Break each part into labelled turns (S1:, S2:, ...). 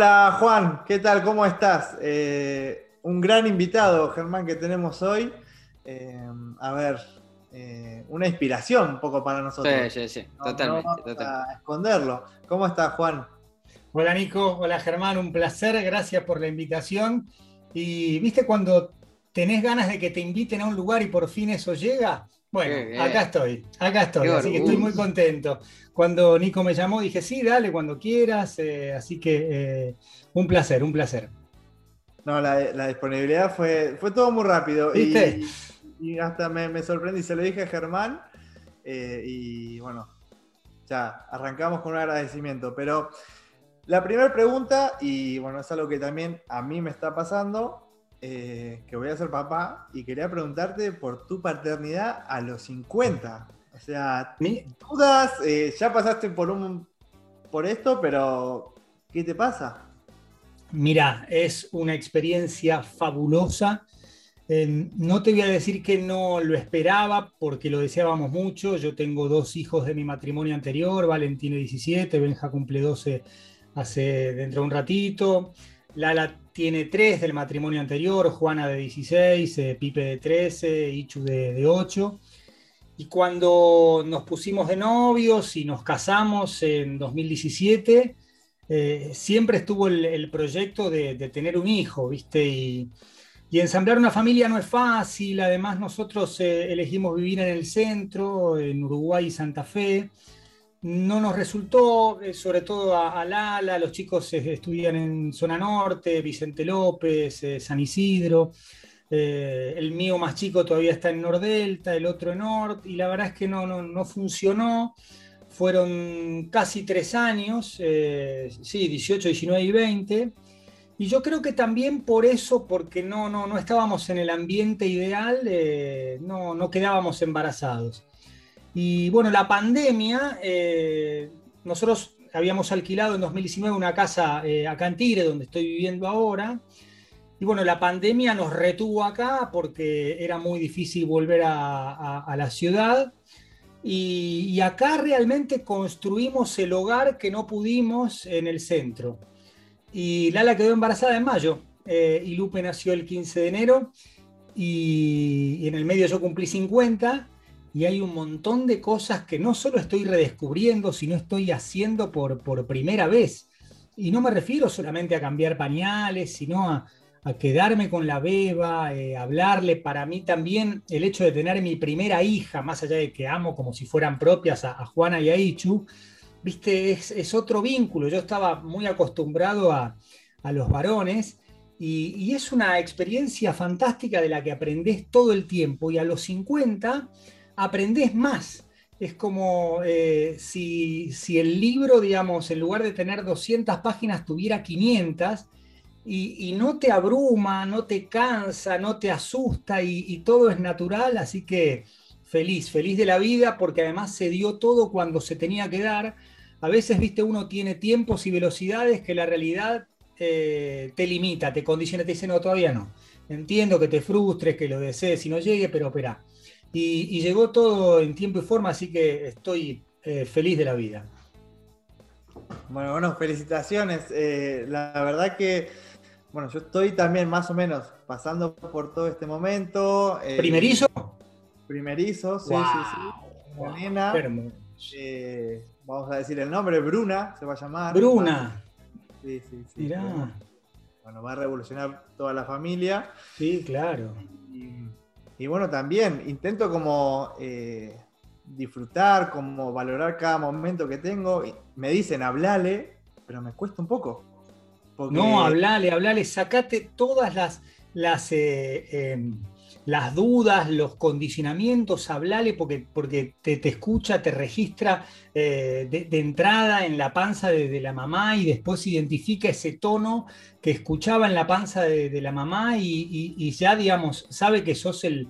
S1: Hola Juan, ¿qué tal? ¿Cómo estás? Eh, un gran invitado, Germán, que tenemos hoy. Eh, a ver, eh, una inspiración un poco para nosotros.
S2: Sí, sí, sí, totalmente.
S1: totalmente. A esconderlo. ¿Cómo estás, Juan?
S3: Hola Nico, hola Germán, un placer, gracias por la invitación. Y viste cuando tenés ganas de que te inviten a un lugar y por fin eso llega, bueno, acá estoy, acá estoy, así que estoy muy contento. Cuando Nico me llamó dije, sí, dale, cuando quieras, eh, así que eh, un placer, un placer.
S1: No, la, disponibilidad fue, fue todo muy rápido. ¿Viste? Y, hasta me, me, sorprendí, se lo dije a Germán eh, y bueno, ya arrancamos con un agradecimiento, pero la primera pregunta, y bueno, es algo que también a mí me está pasando, eh, que voy a ser papá, y quería preguntarte por tu paternidad a los 50. O sea, dudas, eh, ya pasaste por, un, por esto, pero ¿qué te pasa?
S3: Mira, es una experiencia fabulosa. no te voy a decir que no lo esperaba porque lo deseábamos mucho. Yo tengo dos hijos de mi matrimonio anterior, Valentina 17, Benja cumple 12 hace dentro de un ratito. Lala tiene tres del matrimonio anterior, Juana de 16, eh, Pipe de 13, Ichu de, 8. Y cuando nos pusimos de novios y nos casamos en 2017, eh, siempre estuvo el, proyecto de, tener un hijo, ¿viste? Y, ensamblar una familia no es fácil, además nosotros eh, elegimos vivir en el centro, en Uruguay y Santa Fe no nos resultó, eh, sobre todo a, Lala, los chicos eh, estudian en zona norte, Vicente López, eh, San Isidro, el mío más chico todavía está en Nordelta, el otro en Nord, y la verdad es que no, no, funcionó. Fueron casi tres años, sí, 18, 19 y 20. Y yo creo que también por eso, porque no, no, no estábamos en el ambiente ideal, no, no quedábamos embarazados. Y bueno, la pandemia, eh, nosotros habíamos alquilado en 2019 una casa eh, acá en Tigre, donde estoy viviendo ahora. Y bueno, la pandemia nos retuvo acá porque era muy difícil volver a, la ciudad. Y, acá realmente construimos el hogar que no pudimos en el centro. Y Lala quedó embarazada en mayo eh, y Lupe nació el 15 de enero. Y, y en el medio yo cumplí 50 y hay un montón de cosas que no solo estoy redescubriendo, sino estoy haciendo por, por primera vez. Y no me refiero solamente a cambiar pañales, sino a, quedarme con la beba, eh, hablarle. Para mí también el hecho de tener mi primera hija, más allá de que amo como si fueran propias a, Juana y a Ichu, viste, es, otro vínculo. Yo estaba muy acostumbrado a, los varones y, y, es una experiencia fantástica de la que aprendés todo el tiempo. Y a los 50 aprendés más. Es como eh, si, el libro, digamos, en lugar de tener 200 páginas, tuviera 500 y, no te abruma, no te cansa, no te asusta y, todo es natural. Así que feliz, feliz de la vida porque además se dio todo cuando se tenía que dar. A veces, viste, uno tiene tiempos y velocidades que la realidad eh, te limita, te condiciona, te dice, no, todavía no. Entiendo que te frustres, que lo desees y no llegue, pero espera y, llegó todo en tiempo y forma, así que estoy eh, feliz de la vida.
S1: Bueno, bueno, felicitaciones. Eh, la verdad que, bueno, yo estoy también más o menos pasando por todo este momento.
S3: Eh, ¿Primerizo?
S1: Primerizo, sí, sí, sí. vamos a decir el nombre, Bruna se va a llamar.
S3: Bruna.
S1: Sí, sí, sí. Mirá. Bueno, va a revolucionar toda la familia.
S3: Sí, claro.
S1: Y bueno, también intento como eh, disfrutar, como valorar cada momento que tengo. Me dicen, hablale, pero me cuesta un poco.
S3: No, hablale, hablale, sacate todas las, las, eh, em, las dudas, los condicionamientos, hablale porque, porque te, escucha, te registra eh, de, entrada en la panza de, la mamá y después identifica ese tono que escuchaba en la panza de, la mamá y, ya, digamos, sabe que sos el,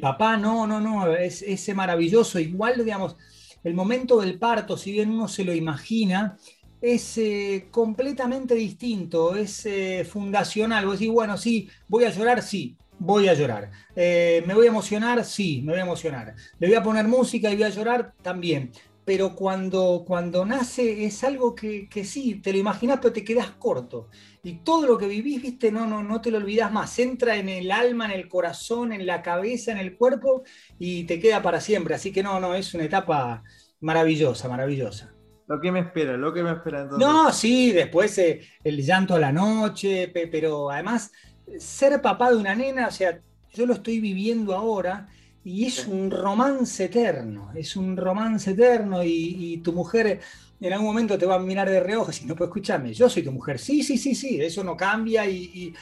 S3: papá. No, no, no, es ese maravilloso. Igual, digamos, el momento del parto, si bien uno se lo imagina, es eh, completamente distinto, es eh, fundacional. Vos decís, bueno, sí, voy a llorar, sí, voy a llorar. Eh, ¿Me voy a emocionar? Sí, me voy a emocionar. ¿Le voy a poner música y voy a llorar? También. pero cuando, cuando nace es algo que, sí, te lo imaginas, pero te quedas corto. Y todo lo que vivís, viste, no, no, no te lo olvidas más. Entra en el alma, en el corazón, en la cabeza, en el cuerpo y te queda para siempre. Así que no, no, es una etapa maravillosa, maravillosa.
S1: Lo que me espera, lo que me espera entonces.
S3: No, sí, después eh, el llanto a la noche, pero además ser papá de una nena, o sea, yo lo estoy viviendo ahora y es un romance eterno, es un romance eterno y, tu mujer en algún momento te va a mirar de reojo y no, puedo escucharme, yo soy tu mujer, sí, sí, sí, sí, eso no cambia y,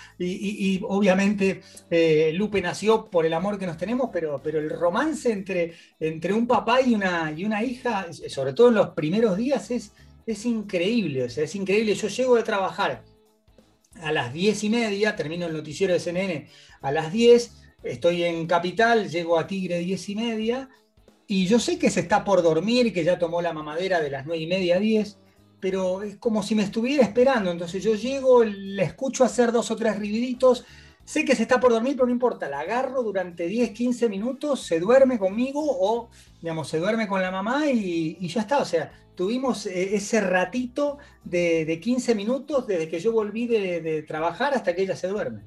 S3: obviamente eh, Lupe nació por el amor que nos tenemos, pero, pero el romance entre, entre un papá y una, y una hija, sobre todo en los primeros días, es, es increíble, o sea, es increíble, yo llego de trabajar a las diez y media, termino el noticiero de CNN a las 10, estoy en Capital, llego a Tigre diez y media, y yo sé que se está por dormir, que ya tomó la mamadera de las nueve y media a 10, pero es como si me estuviera esperando. Entonces yo llego, le escucho hacer dos o tres ribiditos, sé que se está por dormir, pero no importa, la agarro durante 10, 15 minutos, se duerme conmigo o, digamos, se duerme con la mamá y, ya está. O sea, tuvimos eh, ese ratito de, 15 minutos desde que yo volví de trabajar hasta que ella se duerme.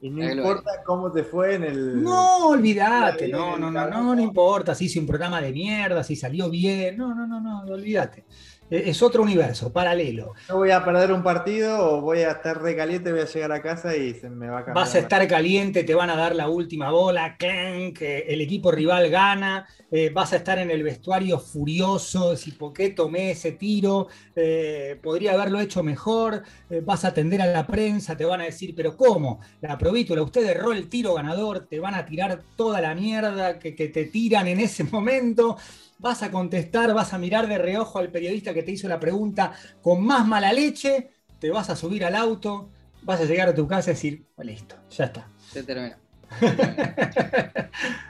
S1: Y no importa cómo te fue en el.
S3: No, olvídate, no, no, no, no, no importa si hice un programa de mierda, si salió bien, no, no, no, no, olvídate. Es otro universo, paralelo.
S1: No voy a perder un partido o voy a estar recaliente, voy a llegar a casa y se me va a cambiar.
S3: Vas a estar caliente, te van a dar la última bola, clank, el equipo rival gana, eh, vas a estar en el vestuario furioso, si por qué tomé ese tiro, eh, podría haberlo hecho mejor, eh, vas a atender a la prensa, te van a decir, pero ¿cómo? La provítola, usted erró el tiro ganador, te van a tirar toda la mierda que, que te tiran en ese momento vas a contestar, vas a mirar de reojo al periodista que te hizo la pregunta con más mala leche, te vas a subir al auto, vas a llegar a tu casa y decir, listo, ya está.
S2: Se terminó.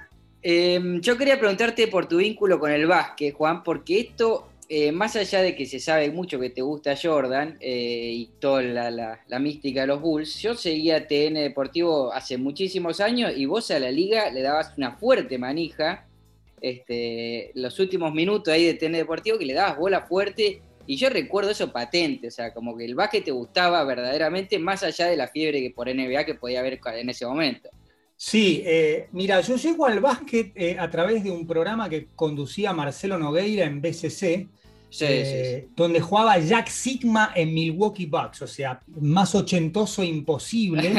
S2: Em, yo quería preguntarte por tu vínculo con el básquet, Juan, porque esto, eh, más allá de que se sabe mucho que te gusta Jordan eh, y toda la, la, mística de los Bulls, yo seguía TN Deportivo hace muchísimos años y vos a la liga le dabas una fuerte manija este, los últimos minutos ahí de TN Deportivo que le dabas bola fuerte y yo recuerdo eso patente, o sea, como que el básquet te gustaba verdaderamente más allá de la fiebre que por NBA que podía haber en ese momento.
S3: Sí, eh, mira, yo llego al básquet eh, a través de un programa que conducía Marcelo Nogueira en BCC, eh, donde jugaba Jack Sigma en Milwaukee Bucks, o sea, más ochentoso imposible.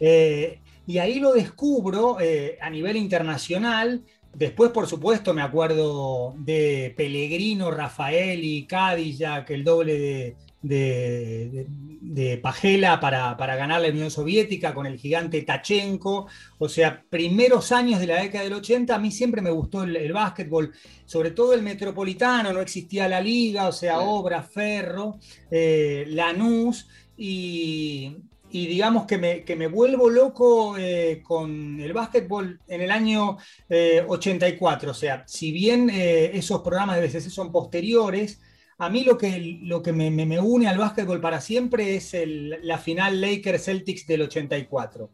S3: y ahí lo descubro a nivel internacional Después, por supuesto, me acuerdo de Pellegrino, Rafael y Cadillac, el doble de, de, Pajela para, ganar la Unión Soviética con el gigante Tachenko. O sea, primeros años de la década del 80, a mí siempre me gustó el, básquetbol, sobre todo el metropolitano, no existía la liga, o sea, Obra, Ferro, eh, Lanús. Y, y digamos que me, que me vuelvo loco eh, con el básquetbol en el año 84. Eh, o sea, si bien eh, esos programas de BCC son posteriores, a mí lo que, lo que me, me, une al básquetbol para siempre es la final Lakers-Celtics del 84,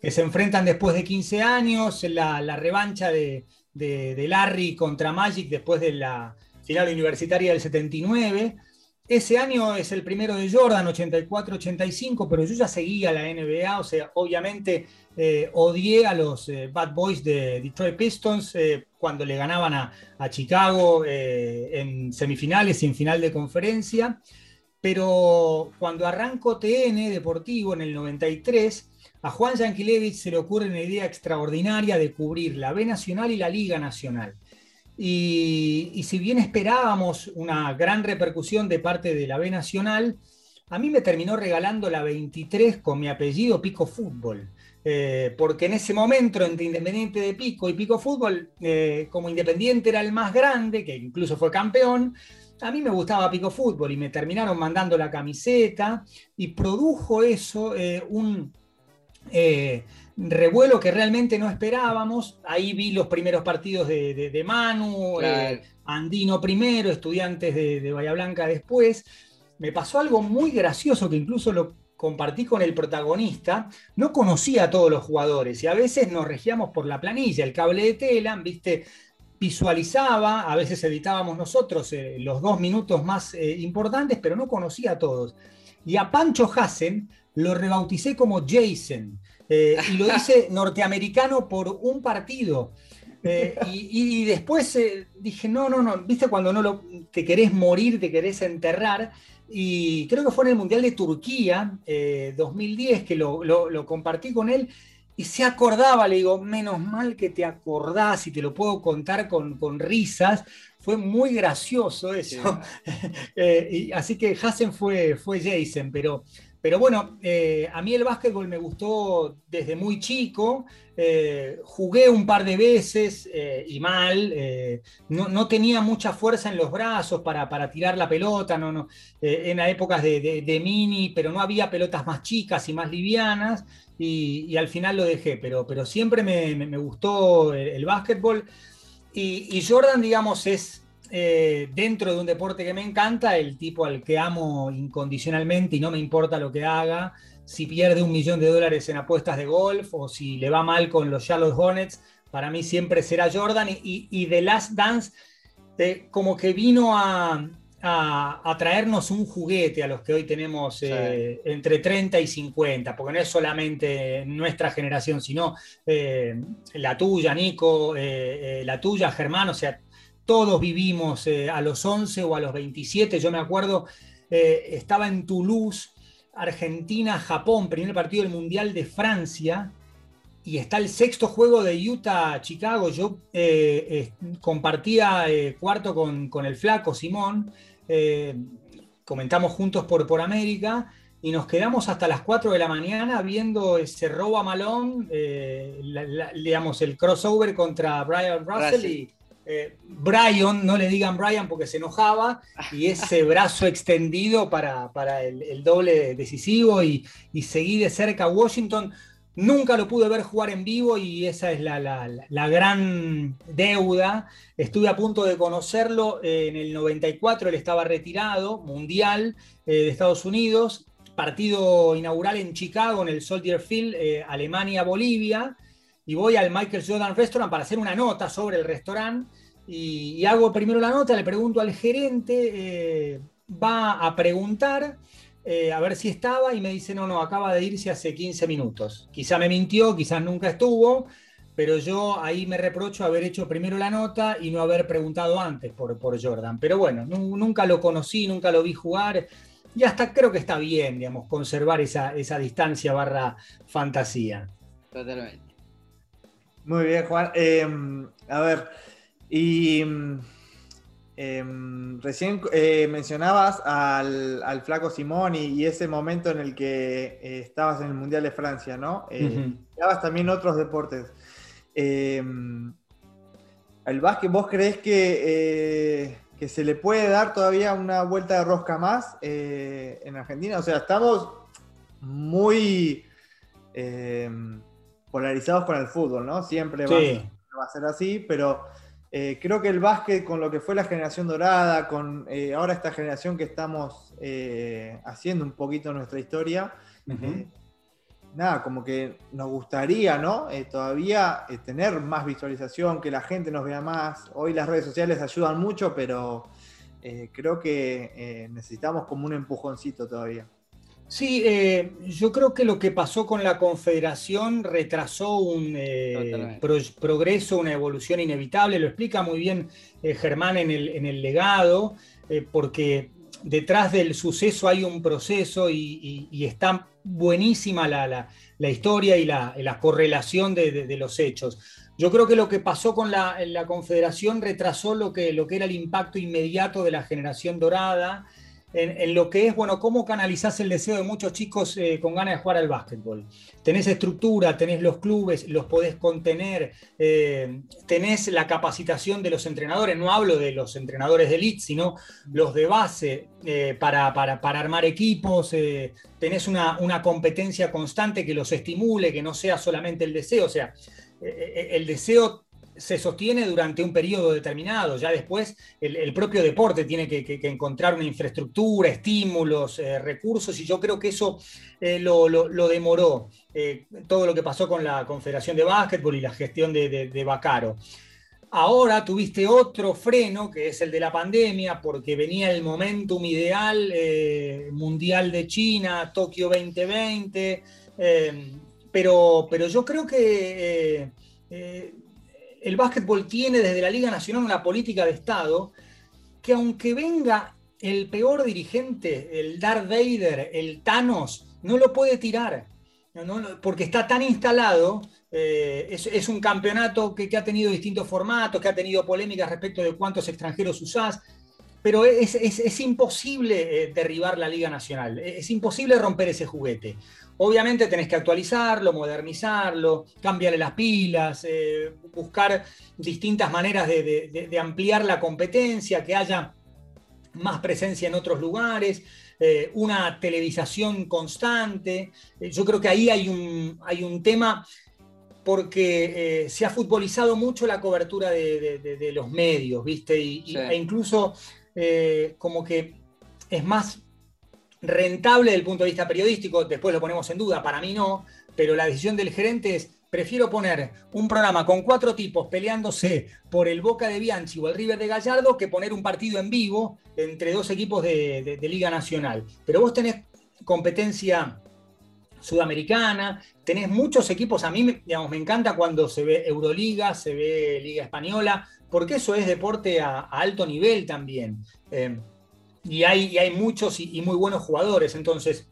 S3: que se enfrentan después de 15 años, la, la revancha de, de, de Larry contra Magic después de la final universitaria del 79 ese año es el primero de Jordan, 84-85, pero yo ya seguía la NBA, o sea, obviamente eh, odié a los eh, Bad Boys de Detroit Pistons eh, cuando le ganaban a, Chicago en semifinales y en final de conferencia, pero cuando arranco TN Deportivo en el 93, a Juan Yankelevich se le ocurre una idea extraordinaria de cubrir la B Nacional y la Liga Nacional. Y, si bien esperábamos una gran repercusión de parte de la B Nacional, a mí me terminó regalando la 23 con mi apellido Pico Fútbol. Eh, porque en ese momento entre Independiente de Pico y Pico Fútbol, eh, como Independiente era el más grande, que incluso fue campeón, a mí me gustaba Pico Fútbol y me terminaron mandando la camiseta y produjo eso eh, un revuelo que realmente no esperábamos. Ahí vi los primeros partidos de, Manu, eh, Andino primero, estudiantes de, de, Bahía Blanca después. Me pasó algo muy gracioso que incluso lo compartí con el protagonista. No conocía a todos los jugadores y a veces nos regíamos por la planilla, el cable de Telam, viste. visualizaba, a veces editábamos nosotros eh, los dos minutos más eh, importantes, pero no conocía a todos. Y a Pancho Hassen lo rebauticé como Jason, eh, y lo hice norteamericano por un partido. y, después dije, no, no, no, viste cuando no lo, te querés morir, te querés enterrar. Y creo que fue en el Mundial de Turquía, 2010, que lo, lo compartí con él y se acordaba, le digo, menos mal que te acordás y te lo puedo contar con, risas. Fue muy gracioso eso. Eh, y, así que Hassen fue, fue Jason, pero, pero bueno, eh, a mí el básquetbol me gustó desde muy chico. Eh, jugué un par de veces y mal. No, tenía mucha fuerza en los brazos para, para tirar la pelota. No, no, en épocas de, mini, pero no había pelotas más chicas y más livianas y, al final lo dejé, pero, pero siempre me, gustó el, básquetbol. Y, Jordan, digamos, es eh, dentro de un deporte que me encanta, el tipo al que amo incondicionalmente y no me importa lo que haga. Si pierde un millón de dólares en apuestas de golf o si le va mal con los Charlotte Hornets, para mí siempre será Jordan. Y, y The Last Dance, eh, como que vino a, a, traernos un juguete a los que hoy tenemos eh, entre 30 y 50, porque no es solamente nuestra generación, sino eh, la tuya, Nico, eh, la tuya, Germán, o sea, todos vivimos a los 11 o a los 27, yo me acuerdo, estaba en Toulouse, Argentina, Japón, primer partido del Mundial de Francia, y está el sexto juego de Utah-Chicago. Yo compartía cuarto con, con, el flaco Simón eh, comentamos juntos por, por América y nos quedamos hasta las 4 de la mañana viendo ese robo a malón, eh, digamos, el crossover contra Brian Russell y eh, Brian, no le digan Brian porque se enojaba, y ese brazo extendido para, el, doble decisivo y, y seguí de cerca a Washington. Nunca lo pude ver jugar en vivo y esa es la, gran deuda. Estuve a punto de conocerlo en el 94, él estaba retirado, mundial eh, de Estados Unidos, partido inaugural en Chicago, en el Soldier Field, eh, Alemania-Bolivia, y voy al Michael Jordan Restaurant para hacer una nota sobre el restaurante. Y, hago primero la nota, le pregunto al gerente, eh, va a preguntar eh, a ver si estaba y me dice, no, no, acaba de irse hace 15 minutos. Quizá me mintió, quizás nunca estuvo, pero yo ahí me reprocho haber hecho primero la nota y no haber preguntado antes por, por Jordan. Pero bueno, nunca lo conocí, nunca lo vi jugar y hasta creo que está bien, digamos, conservar esa, esa distancia barra fantasía.
S2: Totalmente.
S1: Muy bien, Juan. Em, a ver, y Em, recién eh, mencionabas al, flaco Simón y, ese momento en el que eh, estabas en el Mundial de Francia, ¿no? Eh, también otros deportes. Em, ¿El básquet vos crees que, que, se le puede dar todavía una vuelta de rosca más en Argentina? O sea, estamos muy em, polarizados con el fútbol, ¿no? Siempre va a ser así, pero eh, creo que el básquet, con lo que fue la generación dorada, con eh, ahora esta generación que estamos eh, haciendo un poquito nuestra historia, nada, como que nos gustaría, ¿no? todavía tener más visualización, que la gente nos vea más. Hoy las redes sociales ayudan mucho, pero creo que necesitamos como un empujoncito todavía.
S3: Sí, eh, yo creo que lo que pasó con la Confederación retrasó un eh, progreso, una evolución inevitable. Lo explica muy bien eh, Germán en el, legado, porque detrás del suceso hay un proceso y, está buenísima la, historia y la, correlación de, los hechos. Yo creo que lo que pasó con la, Confederación retrasó lo que, lo que era el impacto inmediato de la generación dorada en, lo que es, bueno, cómo canalizás el deseo de muchos chicos eh, con ganas de jugar al básquetbol. Tenés estructura, tenés los clubes, los podés contener, eh, tenés la capacitación de los entrenadores, no hablo de los entrenadores de elite, sino los de base eh, para, para, armar equipos, tenés una, una competencia constante que los estimule, que no sea solamente el deseo, o sea, el deseo se sostiene durante un periodo determinado. Ya después el, propio deporte tiene que, encontrar una infraestructura, estímulos, eh, recursos, y yo creo que eso eh, lo, demoró. Eh, todo lo que pasó con la Confederación de Básquetbol y la gestión de, de, Bacaro. Ahora tuviste otro freno, que es el de la pandemia, porque venía el momentum ideal mundial de China, Tokio 2020, eh, pero, pero yo creo que el básquetbol tiene desde la Liga Nacional una política de Estado que aunque venga el peor dirigente, el Darth Vader, el Thanos, no lo puede tirar, porque está tan instalado eh, es, un campeonato que, ha tenido distintos formatos, que ha tenido polémicas respecto de cuántos extranjeros usás, pero es, imposible eh, derribar la Liga Nacional, es imposible romper ese juguete. Obviamente tenés que actualizarlo, modernizarlo, cambiarle las pilas, eh, buscar distintas maneras de, ampliar la competencia, que haya más presencia en otros lugares, una televisación constante. yo creo que ahí hay un, hay un tema porque eh, se ha futbolizado mucho la cobertura de, los medios, ¿viste? Y, E incluso eh, como que es más rentable desde el punto de vista periodístico, después lo ponemos en duda, para mí no, pero la decisión del gerente es, prefiero poner un programa con cuatro tipos peleándose por el Boca de Bianchi o el River de Gallardo que poner un partido en vivo entre dos equipos de Liga Nacional. Pero vos tenés competencia sudamericana, tenés muchos equipos, a mí digamos, me encanta cuando se ve Euroliga, se ve Liga Española, porque eso es deporte a, alto nivel también. Eh, y, hay, muchos y, muy buenos jugadores, entonces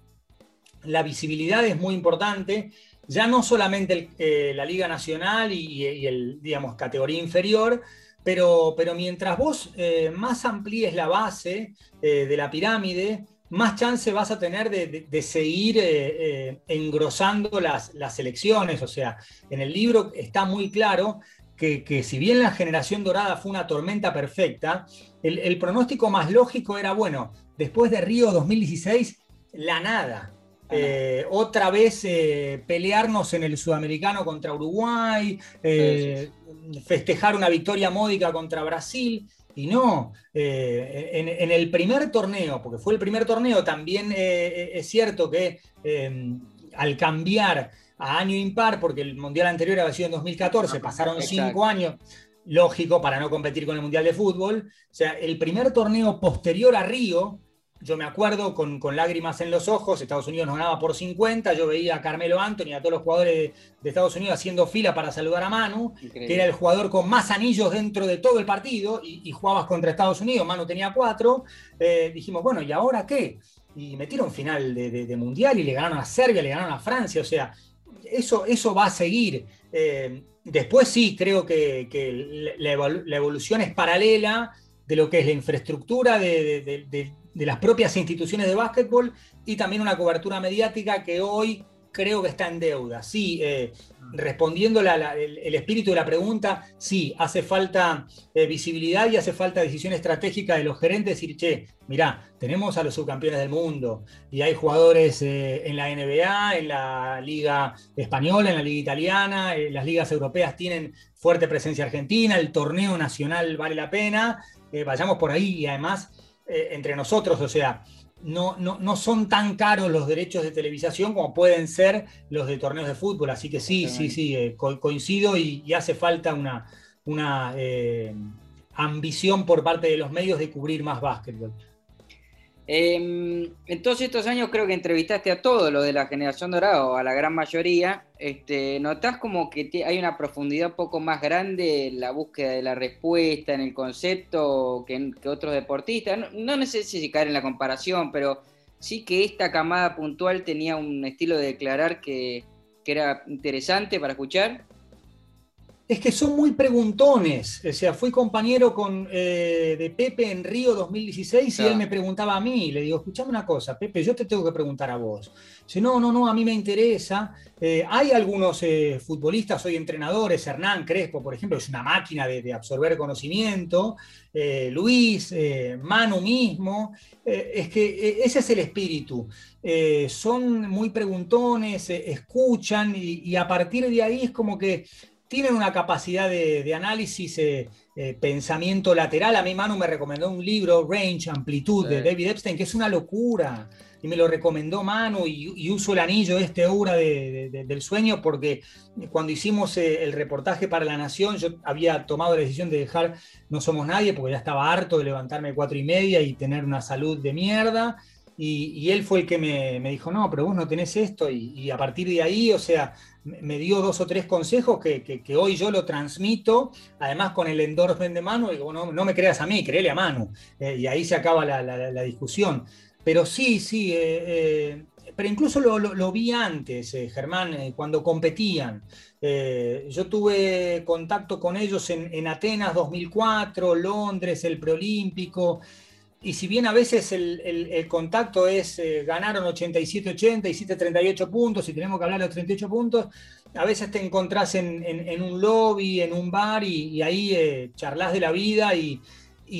S3: la visibilidad es muy importante, ya no solamente eh, la Liga Nacional y, el, digamos, categoría inferior, pero, pero mientras vos eh, más amplíes la base de la pirámide, más chance vas a tener de, seguir eh, eh, engrosando las, las, elecciones. O sea, en el libro está muy claro que, si bien la generación dorada fue una tormenta perfecta, el, pronóstico más lógico era, bueno, después de Río 2016, la nada. Eh, otra vez pelearnos en el sudamericano contra Uruguay, festejar una victoria módica contra Brasil. Y no, eh, en, el primer torneo, porque fue el primer torneo, también eh, eh, es cierto que al cambiar a año impar, porque el mundial anterior había sido en 2014, pasaron cinco años, lógico, para no competir con el mundial de fútbol. O sea, el primer torneo posterior a Río, yo me acuerdo con, lágrimas en los ojos, Estados Unidos nos ganaba por 50, yo veía a Carmelo Anthony, a todos los jugadores de, Estados Unidos haciendo fila para saludar a Manu, que era el jugador con más anillos dentro de todo el partido, y, jugabas contra Estados Unidos, Manu tenía cuatro, eh, dijimos, bueno, ¿y ahora qué? Y metieron final de, Mundial y le ganaron a Serbia, le ganaron a Francia, o sea, eso, eso va a seguir. Eh, después sí, creo que, la, evolución es paralela de lo que es la infraestructura de, de las propias instituciones de básquetbol y también una cobertura mediática que hoy creo que está en deuda. Sí, eh, respondiendo el, espíritu de la pregunta, sí, hace falta eh, visibilidad y hace falta decisión estratégica de los gerentes, decir, che, mirá, tenemos a los subcampeones del mundo y hay jugadores eh, en la NBA, en la Liga Española, en la Liga Italiana, las ligas europeas tienen fuerte presencia argentina, el torneo nacional vale la pena, vayamos por ahí y además eh, entre nosotros, o sea, no, no, son tan caros los derechos de televisación como pueden ser los de torneos de fútbol. Así que sí, sí, sí, eh, coincido y, hace falta una, una eh, ambición por parte de los medios de cubrir más básquetbol.
S2: Em, en todos estos años creo que entrevistaste a todos los de la generación dorada, o a la gran mayoría. Este, ¿Notás como que hay una profundidad un poco más grande en la búsqueda de la respuesta, en el concepto que, otros deportistas? No, no caer en la comparación, pero sí que esta camada puntual tenía un estilo de declarar que, que era interesante para escuchar
S3: es que son muy preguntones. O sea, fui compañero con, eh, de Pepe en Río 2016 y él me preguntaba a mí. Le digo, escuchame una cosa, Pepe, yo te tengo que preguntar a vos. Dice, no, no, no, a mí me interesa. Eh, hay algunos eh, futbolistas, hoy entrenadores, Hernán Crespo, por ejemplo, es una máquina de, absorber conocimiento. Luis, Manu mismo. es que ese es el espíritu. son muy preguntones, escuchan y a partir de ahí es como que tienen una capacidad de, análisis, eh, eh, pensamiento lateral. A mi Manu me recomendó un libro, Range, Amplitud, de David Epstein, que es una locura. Y me lo recomendó Manu y, uso el anillo este Aura del sueño porque cuando hicimos eh, el reportaje para La Nación yo había tomado la decisión de dejar No Somos Nadie porque ya estaba harto de levantarme a cuatro y media y tener una salud de mierda. Y, él fue el que me, dijo, no, pero vos no tenés esto. Y, a partir de ahí, o sea, me dio dos o tres consejos que, hoy yo lo transmito, además con el endorsement de Manu, y digo, no, no me creas a mí, créele a Manu. Eh, y ahí se acaba la, discusión. Pero sí, sí, eh, eh, pero incluso lo, vi antes, Germán, cuando competían. yo tuve contacto con ellos en, en Atenas 2004, Londres, el preolímpico y si bien a veces el, contacto es eh, ganaron 87-80, hiciste 38 puntos y tenemos que hablar de los 38 puntos, a veces te encontrás en, un lobby, en un bar y, ahí eh, charlas de la vida y,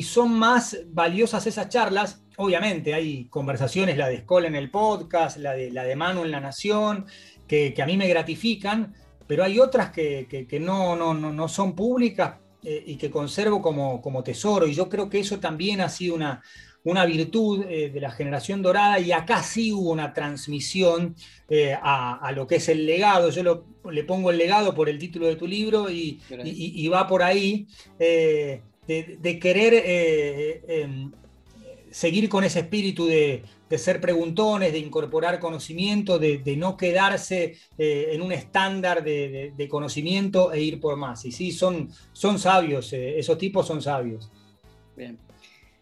S3: son más valiosas esas charlas. Obviamente hay conversaciones, la de Escola en el podcast, la de, la de Manu en La Nación, que, a mí me gratifican, pero hay otras que, no, no, no son públicas eh, y que conservo como, como, tesoro. Y yo creo que eso también ha sido una, una virtud eh, de la generación dorada y acá sí hubo una transmisión eh, a, lo que es el legado. Yo le pongo el legado por el título de tu libro y, va por ahí de, de, querer em, seguir con ese espíritu de, ser preguntones, de incorporar conocimiento, de, no quedarse eh, en un estándar de, conocimiento e ir por más. Y sí, son, son sabios, eh, esos tipos son sabios.
S2: Bien.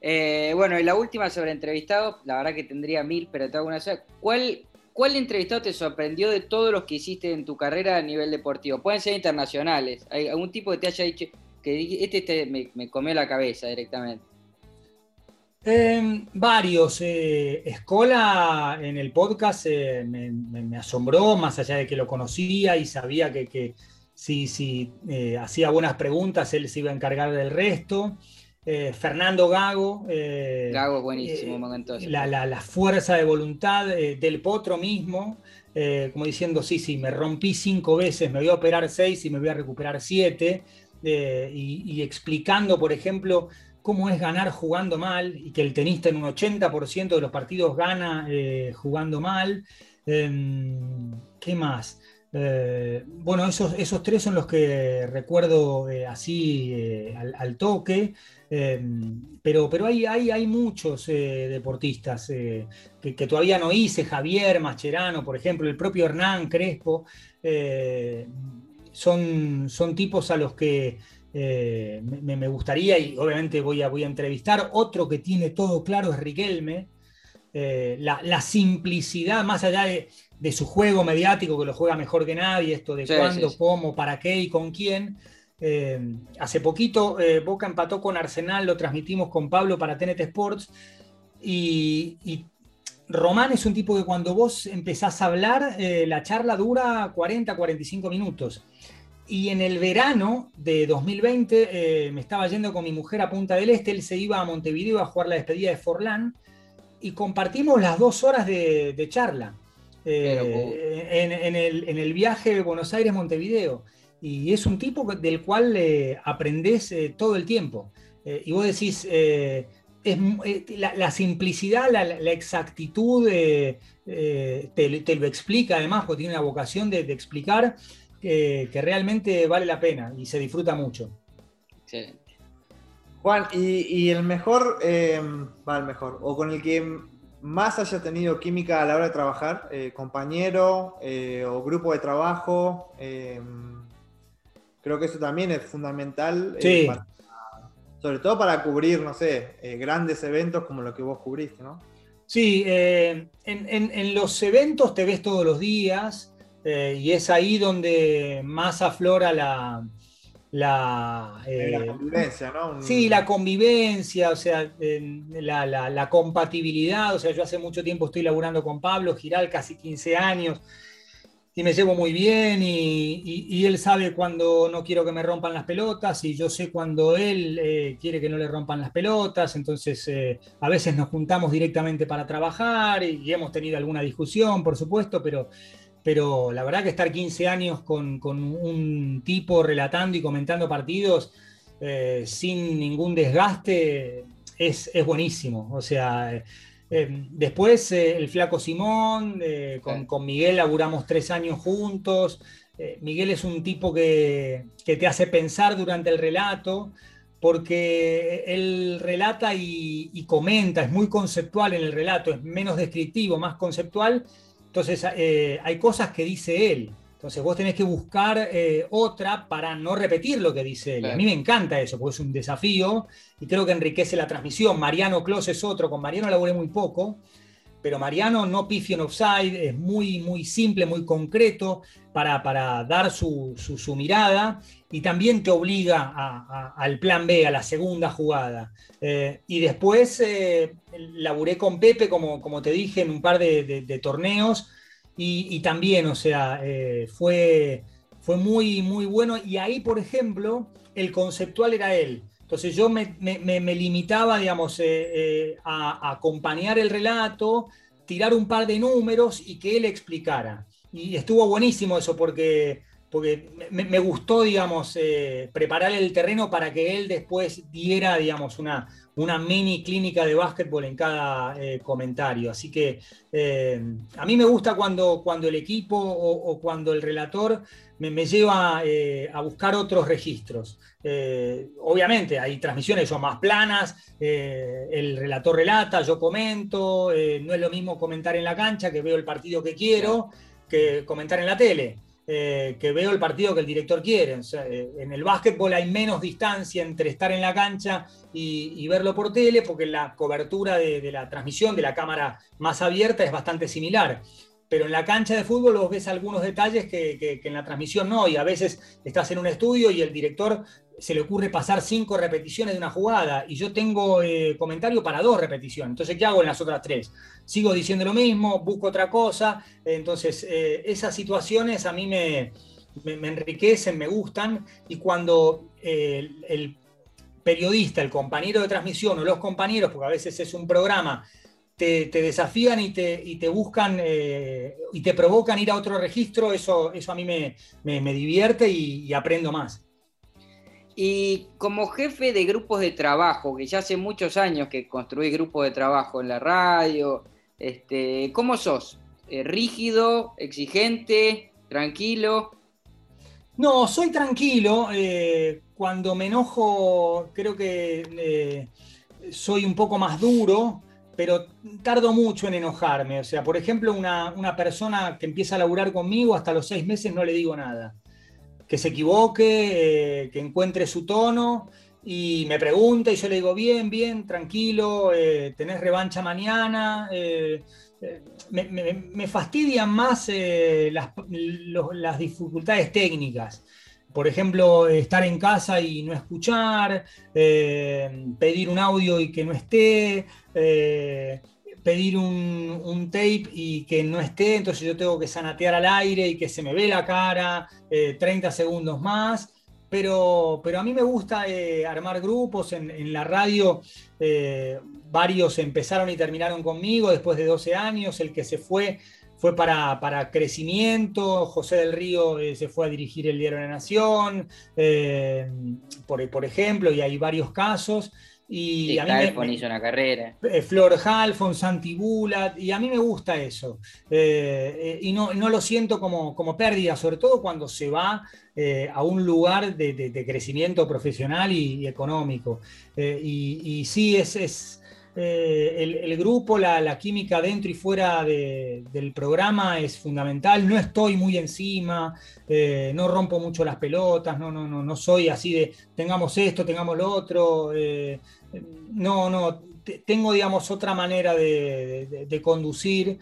S2: Eh, bueno, y la última sobre entrevistados, la verdad que tendría mil, pero te hago una ¿Cuál, ¿Cuál entrevistado te sorprendió de todos los que hiciste en tu carrera a nivel deportivo? Pueden ser internacionales. ¿Hay algún tipo que te haya dicho que este me, me comió la cabeza directamente?
S3: Em, varios. Eh, Escola en el podcast eh, me, asombró, más allá de que lo conocía y sabía que, si, eh, hacía buenas preguntas, él se iba a encargar del resto. Fernando Gago.
S2: Gago, buenísimo,
S3: la, la, fuerza de voluntad del potro mismo, como diciendo, sí, sí, me rompí cinco veces, me voy a operar seis y me voy a recuperar siete. y explicando, por ejemplo, cómo es ganar jugando mal y que el tenista en un 80% de los partidos gana eh, jugando mal. Em, ¿Qué más? Eh, bueno, esos, esos, tres son los que recuerdo eh, así al, toque, em, pero, pero hay, hay, hay muchos deportistas que, que, todavía no hice, Javier Mascherano, por ejemplo, el propio Hernán Crespo, son, son tipos a los que eh, me, gustaría, y obviamente voy a, voy a entrevistar, otro que tiene todo claro es Riquelme, eh, la, simplicidad, más allá de, su juego mediático, que lo juega mejor que nadie, esto de cuándo, cómo, para qué y con quién. Eh, hace poquito Boca empató con Arsenal, lo transmitimos con Pablo para TNT Sports, y, y Román es un tipo que cuando vos empezás a hablar, la charla dura 40, 45 minutos. Y en el verano de 2020 eh, me estaba yendo con mi mujer a Punta del Este, él se iba a Montevideo a jugar la despedida de Forlán y compartimos las dos horas de, charla eh, en, el, viaje de Buenos Aires-Montevideo. Y es un tipo del cual eh, aprendés todo el tiempo. y vos decís, es, la, simplicidad, la, exactitud te, lo explica además, porque tiene una vocación de, de explicar que, realmente vale la pena y se disfruta mucho.
S1: Excelente. Juan, ¿y, el mejor, eh, va el mejor, o con el que más haya tenido química a la hora de trabajar, eh, compañero eh, o grupo de trabajo? creo que eso también es fundamental. sobre todo para cubrir, no sé, grandes eventos como lo que vos cubriste, ¿no?
S3: Sí, en, en, los eventos te ves todos los días, eh, y es ahí donde más aflora la,
S1: la, eh, convivencia, ¿no?
S3: Sí, la convivencia, o sea, la, compatibilidad. O sea, yo hace mucho tiempo estoy laburando con Pablo Giral, casi 15 años, y me llevo muy bien. Y, él sabe cuando no quiero que me rompan las pelotas, y yo sé cuando él eh, quiere que no le rompan las pelotas. Entonces, a veces nos juntamos directamente para trabajar y hemos tenido alguna discusión, por supuesto, pero pero la verdad que estar 15 años con, un tipo relatando y comentando partidos eh, sin ningún desgaste es, buenísimo. O sea, eh, después el flaco Simón, con, con, Miguel laburamos tres años juntos. Miguel es un tipo que, que te hace pensar durante el relato porque él relata y, comenta, es muy conceptual en el relato, es menos descriptivo, más conceptual. Entonces eh, hay cosas que dice él. Entonces vos tenés que buscar eh, otra para no repetir lo que dice él. A mí me encanta eso, porque es un desafío y creo que enriquece la transmisión. Mariano Clos es otro, con Mariano laburé muy poco, pero Mariano no pifia en offside, es muy, muy simple, muy concreto para, para dar su, su, mirada y también te obliga al plan B, a la segunda jugada. Eh, y después eh, laburé con Pepe, como, como te dije, en un par de, torneos y, también, o sea, eh, fue, fue muy, muy bueno. Y ahí, por ejemplo, el conceptual era él. Entonces yo me, limitaba, digamos, eh, eh, a, acompañar el relato, tirar un par de números y que él explicara. Y estuvo buenísimo eso porque, porque me, gustó, digamos, eh, preparar el terreno para que él después diera, digamos, una, una mini clínica de básquetbol en cada comentario. Así que a mí me gusta cuando, cuando el equipo o cuando el relator me, lleva eh, a buscar otros registros. Eh, obviamente hay transmisiones que son más planas, eh, el relator relata, yo comento, no es lo mismo comentar en la cancha que veo el partido que quiero que comentar en la tele. Que veo el partido que el director quiere. en el básquetbol hay menos distancia entre estar en la cancha y, verlo por tele, porque la cobertura de, la transmisión de la cámara más abierta es bastante similar pero en la cancha de fútbol vos ves algunos detalles que, en la transmisión no, y a veces estás en un estudio y el director se le ocurre pasar cinco repeticiones de una jugada, y yo tengo eh, comentario para dos repeticiones, entonces ¿qué hago en las otras tres? Sigo diciendo lo mismo, busco otra cosa, entonces eh, esas situaciones a mí me, enriquecen, me gustan, y cuando eh, el periodista, el compañero de transmisión o los compañeros, porque a veces es un programa, te, desafían y te, buscan y te provocan ir a otro registro, eso, eso a mí me, divierte y, aprendo más.
S2: Y como jefe de grupos de trabajo, que ya hace muchos años que construí grupos de trabajo en la radio, este, ¿cómo sos? Eh, ¿Rígido, exigente, tranquilo?
S3: No, soy tranquilo. Eh, cuando me enojo, creo que soy un poco más duro pero tardo mucho en enojarme. O sea, por ejemplo, una, persona que empieza a laburar conmigo, hasta los seis meses no le digo nada. Que se equivoque, eh, que encuentre su tono y me pregunta y yo le digo, bien, bien, tranquilo, eh, tenés revancha mañana. Eh, me, fastidian más las, dificultades técnicas por ejemplo, estar en casa y no escuchar, eh, pedir un audio y que no esté, eh, pedir un, tape y que no esté, entonces yo tengo que sanatear al aire y que se me ve la cara 30 eh, segundos más. Pero, pero a mí me gusta armar grupos en, la radio. varios empezaron y terminaron conmigo después de 12 años. El que se fue fue para, crecimiento, José del Río eh, se fue a dirigir el Diario de la Nación, eh, por, ejemplo, y hay varios casos. Y
S2: a mí me, hizo una carrera.
S3: Eh, Flor Halfon, Santi Bulat, y a mí me gusta eso. y no, lo siento como, como pérdida, sobre todo cuando se va a un lugar de, crecimiento profesional y, económico. Y, sí, es, es eh, el, grupo, la, química dentro y fuera del programa es fundamental. No estoy muy encima, eh, no rompo mucho las pelotas, no, no, no, no soy así de tengamos esto, tengamos lo otro. Eh, no, no, tengo, digamos, otra manera de, conducir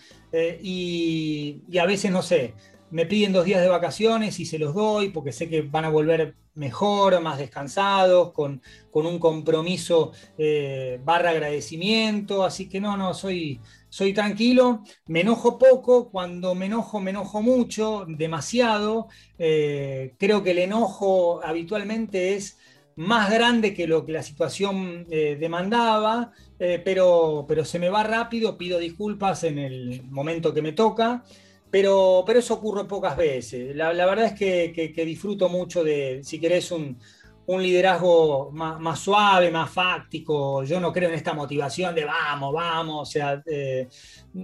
S3: y, y, a veces, no sé, me piden dos días de vacaciones y se los doy porque sé que van a volver mejor, más descansados, con, un compromiso eh, barra agradecimiento, así que no, no, soy, soy tranquilo, me enojo poco, cuando me enojo me enojo mucho, demasiado, eh, creo que el enojo habitualmente es más grande que lo que la situación eh, demandaba, pero, pero se me va rápido, pido disculpas en el momento que me toca. Pero, pero eso ocurre pocas veces. La, verdad es que, disfruto mucho de, si querés, un, liderazgo más, suave, más fáctico. Yo no creo en esta motivación de vamos, vamos. O sea, eh,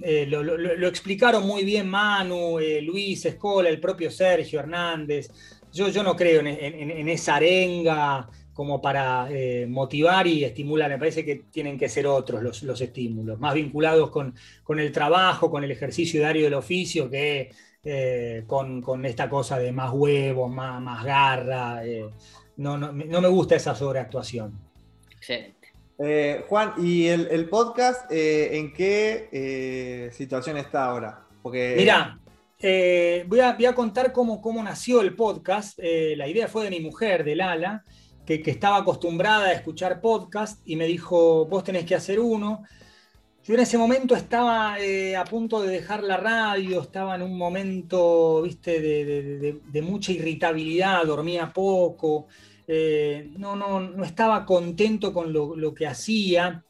S3: eh, lo, explicaron muy bien Manu, eh, Luis, Escola, el propio Sergio Hernández. Yo, yo no creo en esa arenga como para eh, motivar y estimular. Me parece que tienen que ser otros los, estímulos, más vinculados con, el trabajo, con el ejercicio diario del oficio, que eh, con, esta cosa de más huevos, más, más garra. Eh, no, no, me gusta esa sobreactuación.
S1: Excelente. Juan, ¿y el, podcast en qué situación está ahora?
S3: Porque... Mira, voy, a, voy, a, contar cómo, cómo nació el podcast. la idea fue de mi mujer, de Lala que, estaba acostumbrada a escuchar podcast y me dijo, vos tenés que hacer uno. Yo en ese momento estaba eh, a punto de dejar la radio, estaba en un momento, viste, de, mucha irritabilidad, dormía poco, eh, no, no, no estaba contento con lo, que hacía,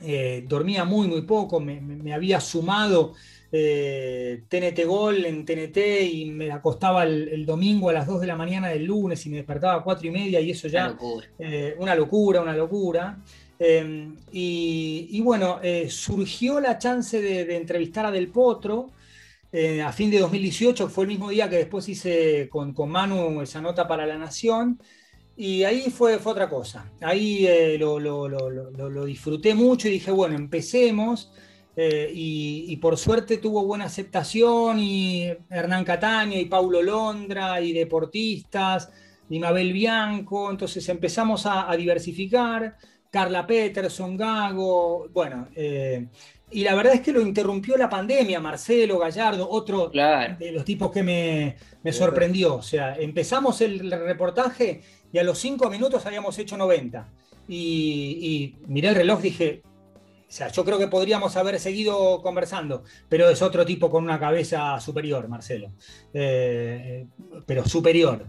S3: eh, dormía muy, muy poco, me había sumado TNT eh, Gol en TNT y me acostaba el, domingo a las 2 de la mañana del lunes y me despertaba a 4 y media y eso ya... Eh, una locura. una locura, em, y, bueno, eh, surgió la chance de, entrevistar a Del Potro a fin de 2018, fue el mismo día que después hice con, Manu esa nota para La Nación. Y ahí fue, fue otra cosa. Ahí lo, lo, disfruté mucho y dije, bueno, empecemos. Eh, y, por suerte tuvo buena aceptación y Hernán Cataña y Paulo Londra y deportistas y Mabel Bianco, entonces empezamos a, diversificar, Carla Peterson, Gago, bueno, eh, y la verdad es que lo interrumpió la pandemia, Marcelo Gallardo, otro de los tipos que me, sorprendió, o sea, empezamos el reportaje y a los cinco minutos habíamos hecho 90. Y, y miré el reloj, dije, sea, yo creo que podríamos haber seguido conversando, pero es otro tipo con una cabeza superior, Marcelo. Eh, pero superior.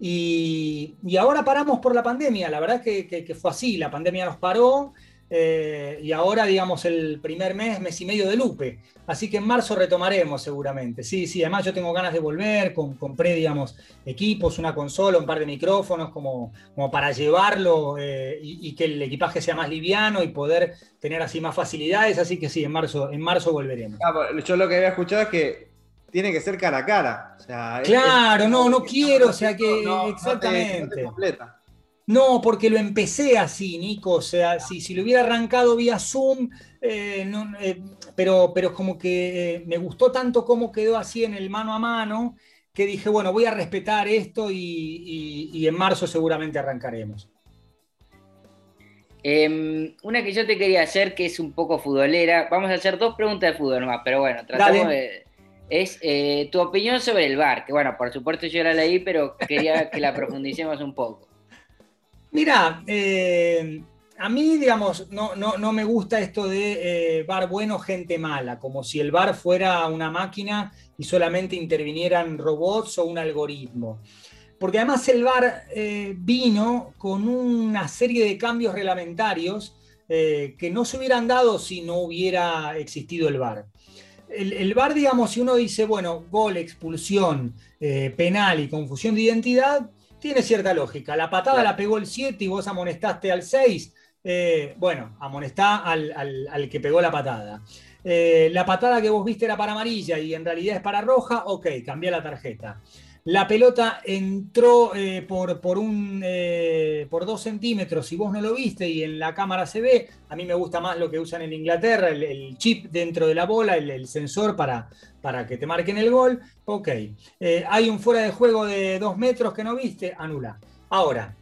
S3: Y, ahora paramos por la pandemia, la verdad que, que, fue así, la pandemia nos paró eh, y ahora, digamos, el primer mes, mes y medio de Lupe. Así que en marzo retomaremos seguramente. Sí, sí, además yo tengo ganas de volver, compré, digamos, equipos, una consola, un par de micrófonos, como, como para llevarlo eh, y, que el equipaje sea más liviano y poder tener así más facilidades. Así que sí, en marzo, en marzo volveremos.
S1: yo lo que había escuchado es que tiene que ser cara a cara.
S3: claro, no, no quiero, o sea que exactamente. No, porque lo empecé así, Nico. O sea, si, si lo hubiera arrancado vía Zoom, eh, eh, pero, pero como que eh, me gustó tanto cómo quedó así en el mano a mano, que dije, bueno, voy a respetar esto y, en marzo seguramente arrancaremos.
S2: Em, una que yo te quería hacer, que es un poco futbolera. Vamos a hacer dos preguntas de fútbol nomás, pero bueno, tratamos de. Es tu opinión sobre el VAR, que bueno, por supuesto yo la leí, pero quería que la profundicemos un poco.
S3: Mira, eh, a mí, digamos, no, no, me gusta esto de eh, bar bueno, gente mala, como si el bar fuera una máquina y solamente intervinieran robots o un algoritmo. Porque además el bar eh, vino con una serie de cambios reglamentarios que no se hubieran dado si no hubiera existido el bar. El, el VAR, digamos, si uno dice, bueno, gol, expulsión, penal y confusión de identidad, tiene cierta lógica. La patada la pegó el 7 y vos amonestaste al 6. Eh, bueno, amonestá al, que pegó la patada. Eh, la patada que vos viste era para amarilla y en realidad es para roja, ok, cambia la tarjeta. La pelota entró eh, por, por, un, eh, por dos centímetros y vos no lo viste y en la cámara se ve. A mí me gusta más lo que usan en Inglaterra, el, chip dentro de la bola, el, sensor para, para, que te marquen el gol. Ok. Eh, hay un fuera de juego de dos metros que no viste, anula. Ahora,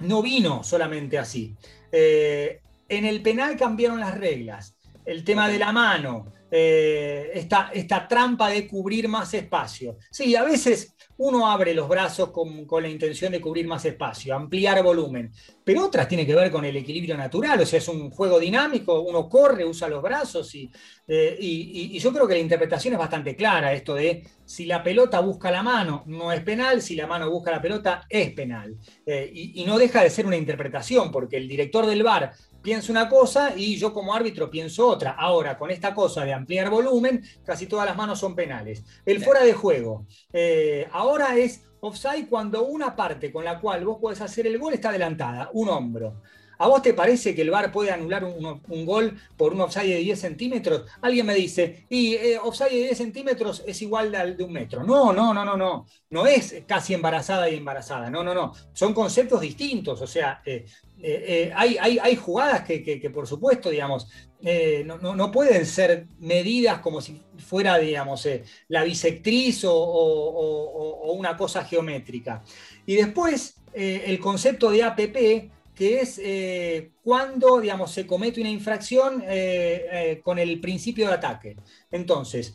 S3: no vino solamente así. en el penal cambiaron las reglas. El tema de la mano, eh, esta, trampa de cubrir más espacio. Sí, a veces uno abre los brazos con, la intención de cubrir más espacio, ampliar volumen, pero otras tienen que ver con el equilibrio natural, o sea, es un juego dinámico, uno corre, usa los brazos y, eh, yo creo que la interpretación es bastante clara, esto de si la pelota busca la mano, no es penal, si la mano busca la pelota, es penal. Eh, y, y no deja de ser una interpretación, porque el director del VAR piensa una cosa y yo como árbitro pienso otra. Ahora, con esta cosa de ampliar volumen, casi todas las manos son penales. El fuera de juego. Eh, ahora es offside cuando una parte con la cual vos podés hacer el gol está adelantada, un hombro. ¿A vos te parece que el VAR puede anular un, gol por un offside de 10 centímetros? Alguien me dice, y eh, offside de 10 centímetros es igual al de un metro. No, no, no, no, no. No es casi embarazada y embarazada. No, no, no. Son conceptos distintos. O sea, eh, eh, hay, hay, jugadas que, por supuesto, digamos, no, pueden ser medidas como si fuera, digamos, la bisectriz o, o, una cosa geométrica. Y después, el concepto de APP que es eh, cuando digamos, se comete una infracción eh, eh, con el principio de ataque. Entonces,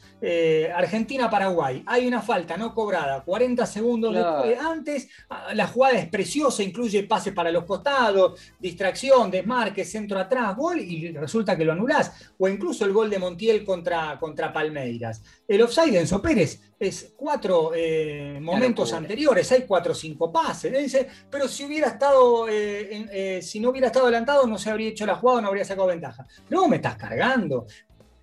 S3: Argentina-Paraguay, hay una falta no cobrada 40 segundos antes, ah, la jugada es preciosa, incluye pase para los costados, distracción, desmarque, centro atrás, gol, y resulta que lo anulás. O incluso el gol de Montiel contra, contra Palmeiras. El offside de Enzo Pérez es cuatro momentos anteriores, hay cuatro o cinco pases. pero si hubiera estado, si no hubiera estado adelantado, no se habría hecho la jugada, no habría sacado ventaja. No, me estás cargando.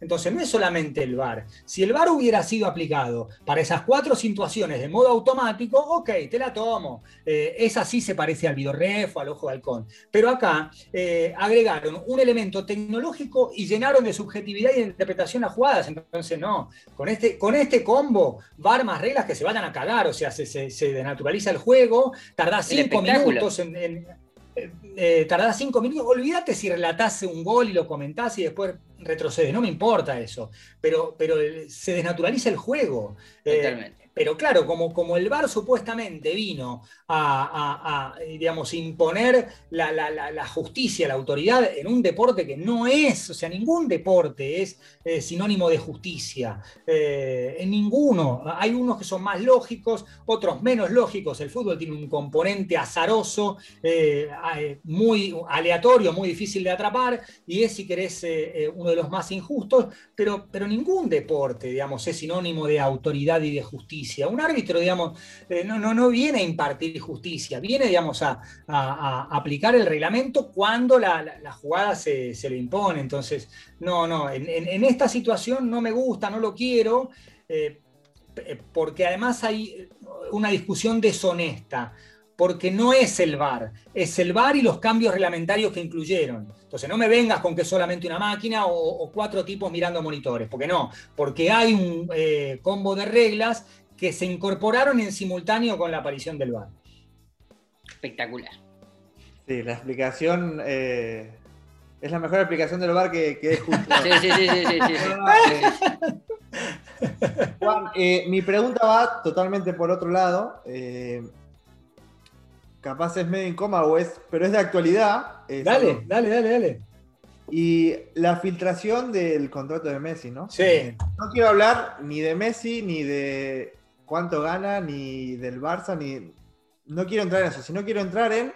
S3: Entonces no es solamente el VAR. Si el VAR hubiera sido aplicado para esas cuatro situaciones de modo automático, ok, te la tomo. Eh, esa sí se parece al videoref o al ojo de halcón. Pero acá eh, agregaron un elemento tecnológico y llenaron de subjetividad y de interpretación las jugadas. Entonces no, con este, con este combo, VAR más reglas que se vayan a cagar, o sea, se, se, denaturaliza el juego, tardás cinco minutos en eh, tardás cinco minutos, olvídate si relatase un gol y lo comentás y después retrocede, no me importa eso, pero, pero se desnaturaliza el juego. Eh, Totalmente. Pero claro, como, como el VAR supuestamente vino a, digamos, imponer la, justicia, la autoridad en un deporte que no es, o sea, ningún deporte es eh, sinónimo de justicia. Eh, en ninguno. Hay unos que son más lógicos, otros menos lógicos. El fútbol tiene un componente azaroso, eh, muy aleatorio, muy difícil de atrapar, y es, si querés, uno de los más injustos, pero, pero ningún deporte, digamos, es sinónimo de autoridad y de justicia un árbitro, digamos, eh, no, no, no viene a impartir justicia, viene, digamos, a, aplicar el reglamento cuando la, jugada se, se, le impone. Entonces, no, no, en, esta situación no me gusta, no lo quiero, eh, porque además hay una discusión deshonesta porque no es el VAR, es el VAR y los cambios reglamentarios que incluyeron. Entonces no me vengas con que es solamente una máquina o, cuatro tipos mirando monitores, porque no, porque hay un eh, combo de reglas que se incorporaron en simultáneo con la aparición del VAR.
S2: Espectacular.
S1: Sí, la explicación eh, es la mejor explicación del VAR que, que he escuchado.
S2: sí, sí, sí, sí,
S1: Juan, eh, mi pregunta va totalmente por otro lado. Eh, capaz es medio incómodo, es, pero es de actualidad.
S3: dale, dale, dale, dale.
S1: Y la filtración del contrato de Messi, ¿no?
S3: Sí.
S1: No quiero hablar ni de Messi ni de cuánto gana, ni del Barça, ni. No quiero entrar en eso, sino quiero entrar en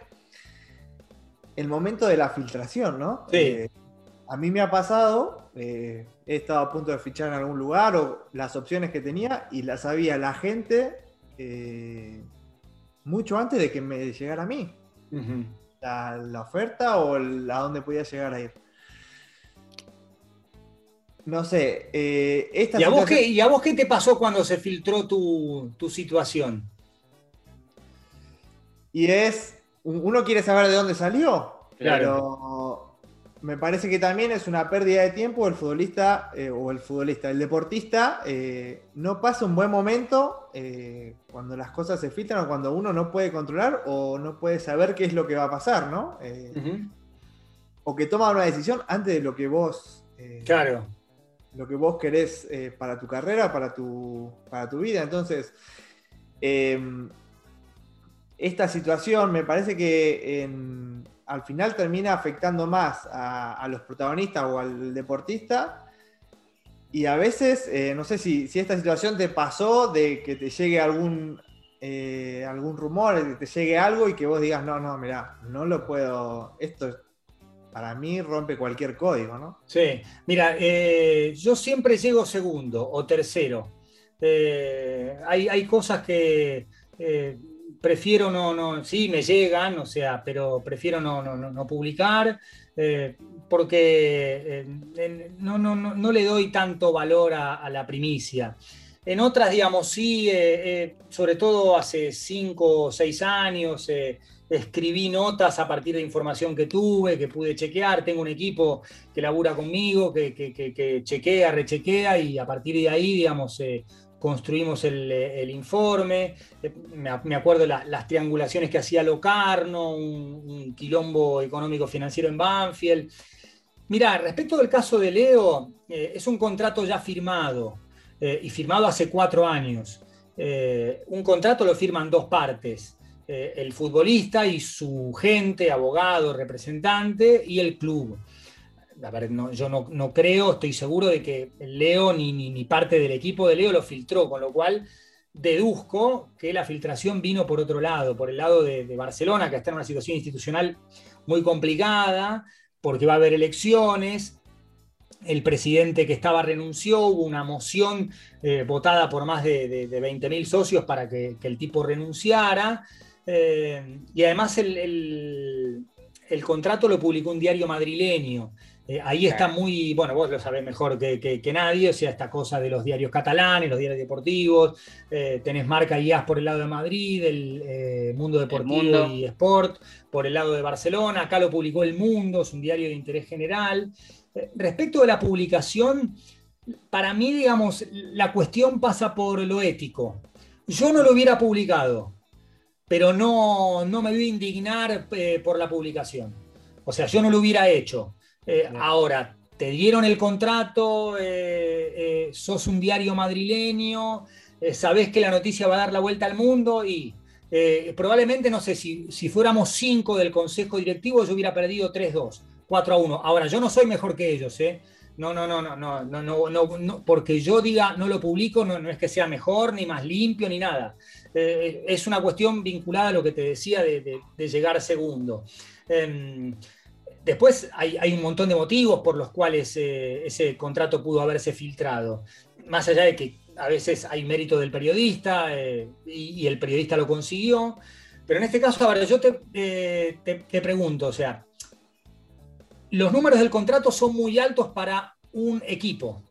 S1: el momento de la filtración, ¿no?
S3: Sí. Eh,
S1: a mí me ha pasado, eh, he estado a punto de fichar en algún lugar o las opciones que tenía y las sabía la gente eh, mucho antes de que me llegara a mí. la, oferta o a dónde podía llegar a ir. No sé, eh, esta
S3: ¿Y a, vos qué, ¿Y a vos qué te pasó cuando se filtró tu, situación?
S1: Y es, uno quiere saber de dónde salió, pero me parece que también es una pérdida de tiempo el futbolista, eh, o el futbolista, el deportista, eh, no pasa un buen momento cuando las cosas se filtran o cuando uno no puede controlar o no puede saber qué es lo que va a pasar, ¿no? O que toma una decisión antes de lo que vos...
S3: claro
S1: lo que vos querés eh, para tu carrera, para tu, para tu vida. Entonces, em, esta situación me parece que al final termina afectando más a, los protagonistas o al deportista. Y a veces, eh, no sé si, si, esta situación te pasó de que te llegue algún, eh, algún rumor, que te llegue algo y que vos digas, no, no, mira, no lo puedo, esto para mí rompe cualquier código, ¿no?
S3: Sí, mira, eh, yo siempre llego segundo o tercero. Eh, hay, cosas que, eh, prefiero no, no, sí, me llegan, o sea, pero prefiero no, no, publicar, eh, porque no, no, le doy tanto valor a, la primicia. En otras, digamos, sí, sobre todo hace cinco o seis años, escribí notas a partir de información que tuve, que pude chequear. Tengo un equipo que labura conmigo, que, que, chequea, rechequea y a partir de ahí, digamos, eh, construimos el, informe. Eh, me, acuerdo las triangulaciones que hacía Locarno, un, quilombo económico financiero en Banfield. Mirá, respecto del caso de Leo, eh, es un contrato ya firmado y firmado hace cuatro años. un contrato lo firman dos partes. Eh, el futbolista y su gente, abogado, representante y el club. A ver, yo no, creo, estoy seguro de que Leo ni, ni, parte del equipo de Leo lo filtró, con lo cual deduzco que la filtración vino por otro lado, por el lado de, Barcelona, que está en una situación institucional muy complicada, porque va a haber elecciones, el presidente que estaba renunció, hubo una moción eh, votada por más de, de, 20.000 socios para que, que, el tipo renunciara. Eh, y además el, contrato lo publicó un diario madrileño. Eh, ahí está muy, bueno, vos lo sabés mejor que, nadie, o sea, esta cosa de los diarios catalanes, los diarios deportivos, tenés marca IAS por el lado de Madrid, el Mundo Deportivo y Sport por el lado de Barcelona, acá lo publicó El Mundo, es un diario de interés general. Respecto de la publicación, para mí, digamos, la cuestión pasa por lo ético. Yo no lo hubiera publicado, pero no, me voy a indignar eh, por la publicación. O sea, yo no lo hubiera hecho. Eh, ahora, te dieron el contrato, eh, sos un diario madrileño, sabés que la noticia va a dar la vuelta al mundo y probablemente, no sé, si, si fuéramos cinco del consejo directivo, yo hubiera perdido 3-2, 4-1. Ahora, yo no soy mejor que ellos, ¿eh? No, no, no, no, no, no, no, no, porque yo diga no lo publico, no, no es que sea mejor, ni más limpio, ni nada. Eh, es una cuestión vinculada a lo que te decía de, llegar segundo. Em, después hay, un montón de motivos por los cuales eh, ese contrato pudo haberse filtrado. Más allá de que a veces hay mérito del periodista eh, y, el periodista lo consiguió. Pero en este caso, ahora yo te, te pregunto, o sea, los números del contrato son muy altos para un equipo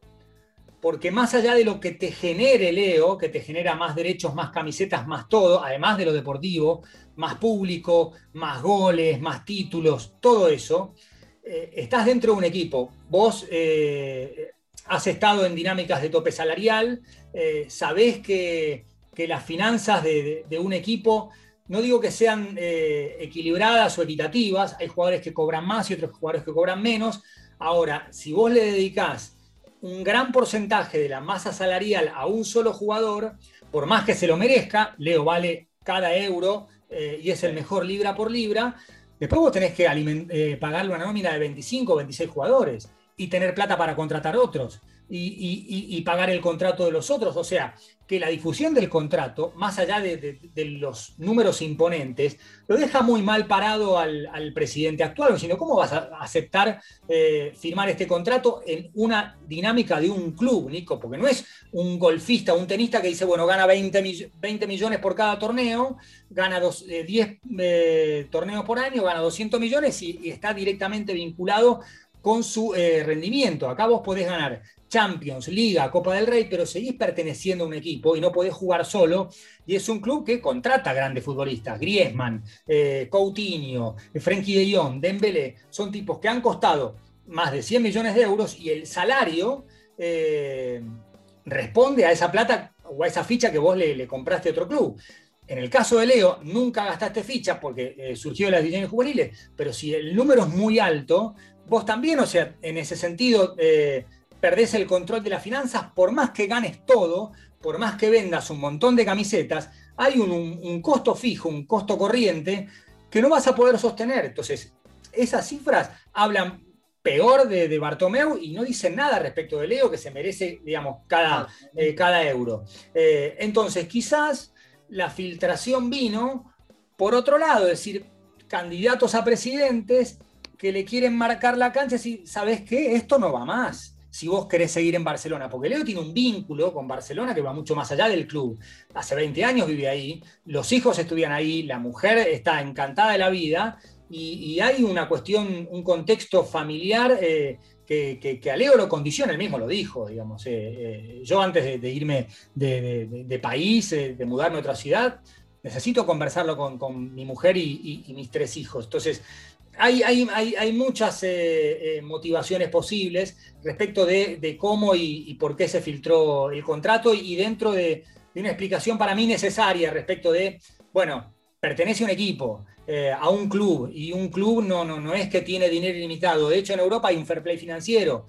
S3: porque más allá de lo que te genere Leo, que te genera más derechos, más camisetas, más todo, además de lo deportivo, más público, más goles, más títulos, todo eso, eh, estás dentro de un equipo. Vos eh, has estado en dinámicas de tope salarial, eh, sabés que, las finanzas de, un equipo, no digo que sean equilibradas o equitativas, hay jugadores que cobran más y otros jugadores que cobran menos. Ahora, si vos le dedicás un gran porcentaje de la masa salarial a un solo jugador, por más que se lo merezca, Leo vale cada euro eh, y es el mejor libra por libra, después vos tenés que eh, pagarle una nómina de 25 o 26 jugadores y tener plata para contratar otros y, pagar el contrato de los otros. O sea, que la difusión del contrato, más allá de, los números imponentes, lo deja muy mal parado al, presidente actual, sino cómo vas a aceptar eh, firmar este contrato en una dinámica de un club, Nico, porque no es un golfista, un tenista que dice, bueno, gana 20, 20 millones por cada torneo, gana dos, 10 eh, eh, torneos por año, gana 200 millones y, está directamente vinculado con su rendimiento. Acá vos podés ganar Champions, Liga, Copa del Rey, pero seguís perteneciendo a un equipo y no podés jugar solo. Y es un club que contrata grandes futbolistas. Griezmann, eh, Coutinho, Frenkie de Jong, Dembélé, son tipos que han costado más de 100 millones de euros y el salario eh, responde a esa plata o a esa ficha que vos le, compraste a otro club. En el caso de Leo, nunca gastaste fichas porque eh, surgió de las divisiones juveniles, pero si el número es muy alto, vos también, o sea, en ese sentido, perdés el control de las finanzas, por más que ganes todo, por más que vendas un montón de camisetas, hay un, costo fijo, un costo corriente que no vas a poder sostener. Entonces, esas cifras hablan peor de, de Bartomeu y no dicen nada respecto de Leo, que se merece, digamos, cada, eh, cada euro. Eh, entonces, quizás la filtración vino por otro lado, es decir, candidatos a presidentes que le quieren marcar la cancha y sabes qué, esto no va más si vos querés seguir en Barcelona, porque Leo tiene un vínculo con Barcelona que va mucho más allá del club. Hace 20 años vive ahí, los hijos estudian ahí, la mujer está encantada de la vida y, hay una cuestión, un contexto familiar eh, que, a Leo lo condiciona, él mismo lo dijo, digamos. Eh, eh, yo antes de, irme de, país, de mudarme a otra ciudad, necesito conversarlo con, mi mujer y, mis tres hijos. Entonces, hay, muchas eh, eh, motivaciones posibles respecto de, cómo y, por qué se filtró el contrato y dentro de, una explicación para mí necesaria respecto de, bueno, pertenece a un equipo, eh, a un club, y un club no, no, no es que tiene dinero ilimitado. De hecho, en Europa hay un fair play financiero.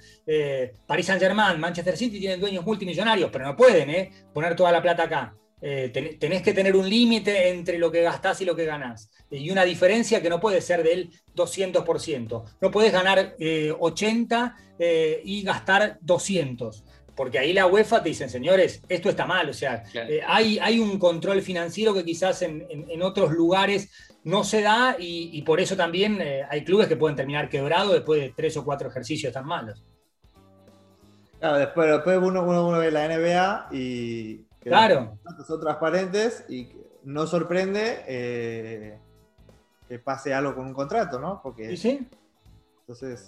S3: Paris Saint-Germain, Manchester City tienen dueños multimillonarios, pero no pueden poner toda la plata acá. Tenés que tener un límite entre lo que gastás y lo que ganás y una diferencia que no puede ser del 200%. No puedes ganar 80 eh, eh, y gastar 200 porque ahí la UEFA te dicen, señores, esto está mal, o sea, eh, hay, hay un control financiero que quizás en, otros lugares no se da y, por eso también hay clubes que pueden terminar quebrados después de tres o cuatro ejercicios tan malos.
S1: Claro, después, después uno, uno, ve la NBA y
S3: claro.
S1: son transparentes y no sorprende que pase algo con un contrato, ¿no?
S3: Porque, sí, sí.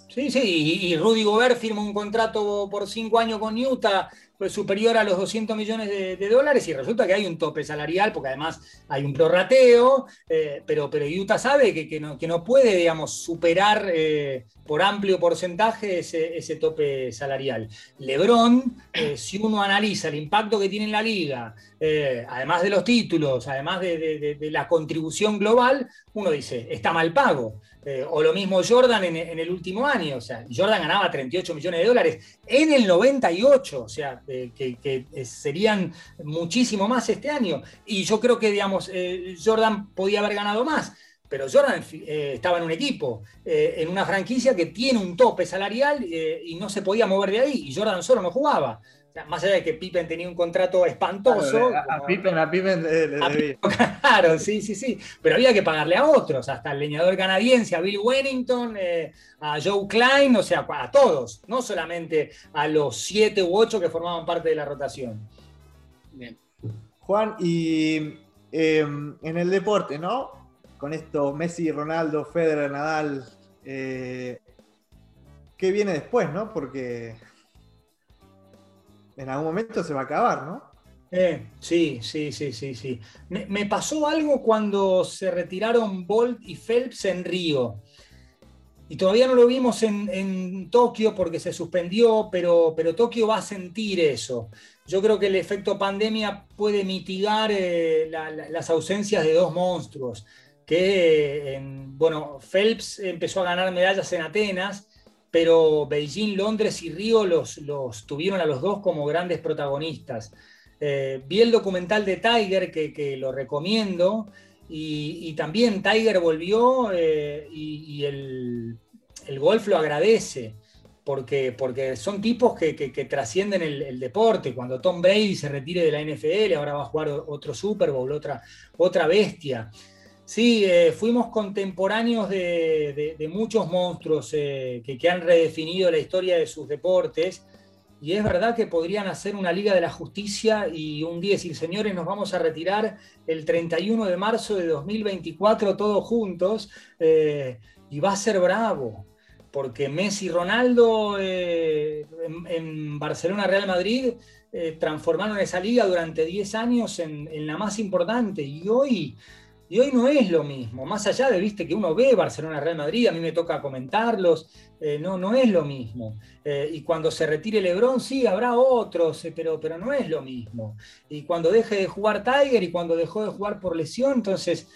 S3: Sí, sí, y, Rudy Gobert firma un contrato por cinco años con Utah pues, superior a los 200 millones de, dólares y resulta que hay un tope salarial, porque además hay un prorrateo, eh, pero, pero Utah sabe que, no, que no puede, digamos, superar eh, por amplio porcentaje ese, tope salarial. Lebron, eh, si uno analiza el impacto que tiene en la liga, además de los títulos, además de la contribución global, uno dice, está mal pago. Eh, o lo mismo Jordan en, el último año, o sea, Jordan ganaba 38 millones de dólares en el 98, o sea, eh, que, serían muchísimo más este año. Y yo creo que, digamos, eh, Jordan podía haber ganado más, pero Jordan estaba en un equipo, en una franquicia que tiene un tope salarial y no se podía mover de ahí, y Jordan solo no jugaba más allá de que Pippen tenía un contrato espantoso.
S1: a, Pippen, a Pippen le,
S3: Claro, sí, sí, sí. Pero había que pagarle a otros, hasta el leñador canadiense, a Bill Wennington, eh, a Joe Klein, o sea, a todos, no solamente a los siete u ocho que formaban parte de la rotación.
S1: Bien. Juan, y em, en el deporte, ¿no? Con esto, Messi, Ronaldo, Federer, Nadal, eh, ¿qué viene después, no? Porque en algún momento se va a acabar, ¿no?
S3: Eh, sí, sí, sí, sí, sí. Me, pasó algo cuando se retiraron Bolt y Phelps en Río. Y todavía no lo vimos en, Tokio porque se suspendió, pero, pero, Tokio va a sentir eso. Yo creo que el efecto pandemia puede mitigar eh, las ausencias de dos monstruos. Que, bueno, Phelps empezó a ganar medallas en Atenas pero Beijing, Londres y Río los, tuvieron a los dos como grandes protagonistas. Eh, vi el documental de Tiger, que, lo recomiendo, y, también Tiger volvió eh, y, el, golf lo agradece. Porque, son tipos que, trascienden el, deporte. Cuando Tom Brady se retire de la NFL, ahora va a jugar otro Super Bowl, otra, otra bestia. Sí, eh, fuimos contemporáneos de, muchos monstruos eh, que, han redefinido la historia de sus deportes. Y es verdad que podrían hacer una Liga de la Justicia y un día decir, señores, nos vamos a retirar el 31 de marzo de 2024 todos juntos. Eh, y va a ser bravo, porque Messi Ronaldo en, Barcelona, Real Madrid, transformaron esa liga durante 10 años en, en la más importante. Y hoy y hoy no es lo mismo, más allá de, viste, que uno ve Barcelona, Real Madrid, a mí me toca comentarlos, eh, no, no es lo mismo. Eh, y cuando se retire Lebron, sí, habrá otros, eh, pero, pero no es lo mismo. Y cuando deje de jugar Tiger y cuando dejó de jugar por lesión, entonces,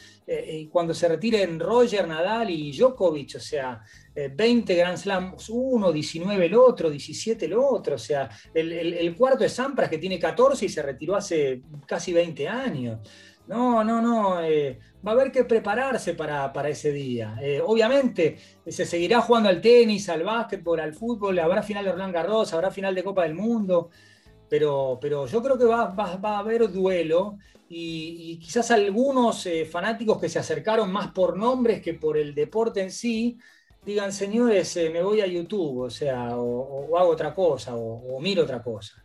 S3: cuando se retiren Roger, Nadal y Djokovic, o sea, 20 Grand Slams uno, 19 el otro, 17 el otro, o sea, el, el cuarto es Sampras que tiene 14 y se retiró hace casi 20 años. No, no, no. Eh, va a haber que prepararse para, ese día. Eh, obviamente se seguirá jugando al tenis, al básquetbol, al fútbol, habrá final de Roland Garros, habrá final de Copa del Mundo, pero, pero yo creo que va, a haber duelo y, quizás algunos eh, fanáticos que se acercaron más por nombres que por el deporte en sí, digan, señores, me voy a YouTube, o sea, o, hago otra cosa, o, miro otra cosa.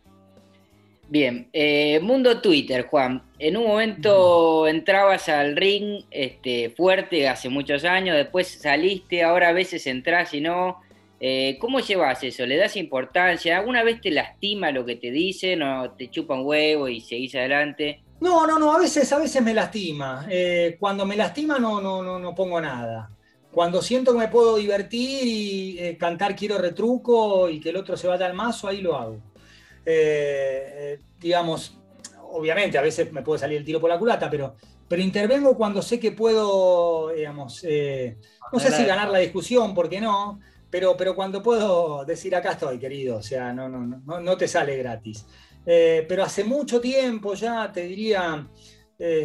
S2: Bien, eh, mundo Twitter, Juan. En un momento entrabas al ring este, fuerte hace muchos años, después saliste, ahora a veces entras y no. Eh, ¿Cómo llevas eso? ¿Le das importancia? ¿Alguna vez te lastima lo que te dicen o te chupan huevo y seguís adelante?
S3: No, no, no, a veces, a veces me lastima. cuando me lastima no, no, no, no pongo nada. Cuando siento que me puedo divertir y eh, cantar quiero retruco y que el otro se vaya al mazo, ahí lo hago. Eh, eh, digamos, obviamente a veces me puede salir el tiro por la culata, pero, pero intervengo cuando sé que puedo, digamos, no sé si ganar la discusión, porque no, pero, pero cuando puedo decir acá estoy, querido, o sea, no, no, no, no te sale gratis. pero hace mucho tiempo ya, te diría,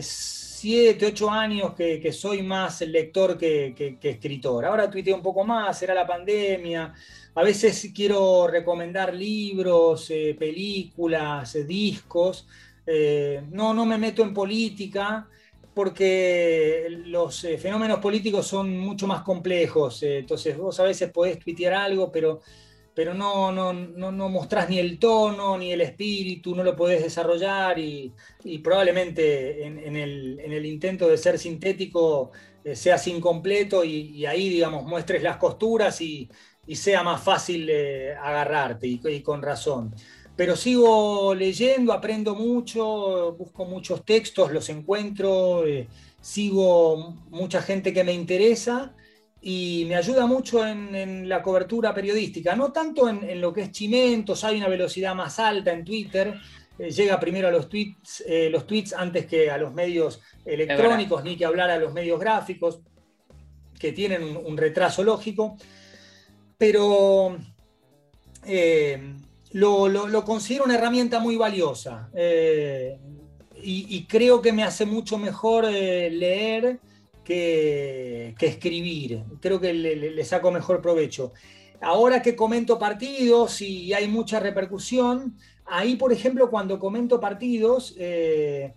S3: siete, ocho años que, soy más lector que, escritor. Ahora tuiteo un poco más, será la pandemia. A veces quiero recomendar libros, eh, películas, eh, discos. Eh, no, no me meto en política porque los fenómenos políticos son mucho más complejos. entonces vos a veces podés tuitear algo, pero pero no, no, no, no, mostrás ni el tono, ni el espíritu, no lo podés desarrollar y, probablemente en, el, intento de ser sintético seas incompleto y, ahí, digamos, muestres las costuras y, sea más fácil eh, agarrarte y, con razón. Pero sigo leyendo, aprendo mucho, busco muchos textos, los encuentro, eh, sigo mucha gente que me interesa y me ayuda mucho en, la cobertura periodística, no tanto en, lo que es chimentos, hay una velocidad más alta en Twitter, eh, llega primero a los tweets, los tweets antes que a los medios electrónicos, ni que hablar a los medios gráficos, que tienen un, retraso lógico, pero eh, lo, considero una herramienta muy valiosa y, creo que me hace mucho mejor leer que, escribir. Creo que le, saco mejor provecho. Ahora que comento partidos y hay mucha repercusión, ahí, por ejemplo, cuando comento partidos, eh,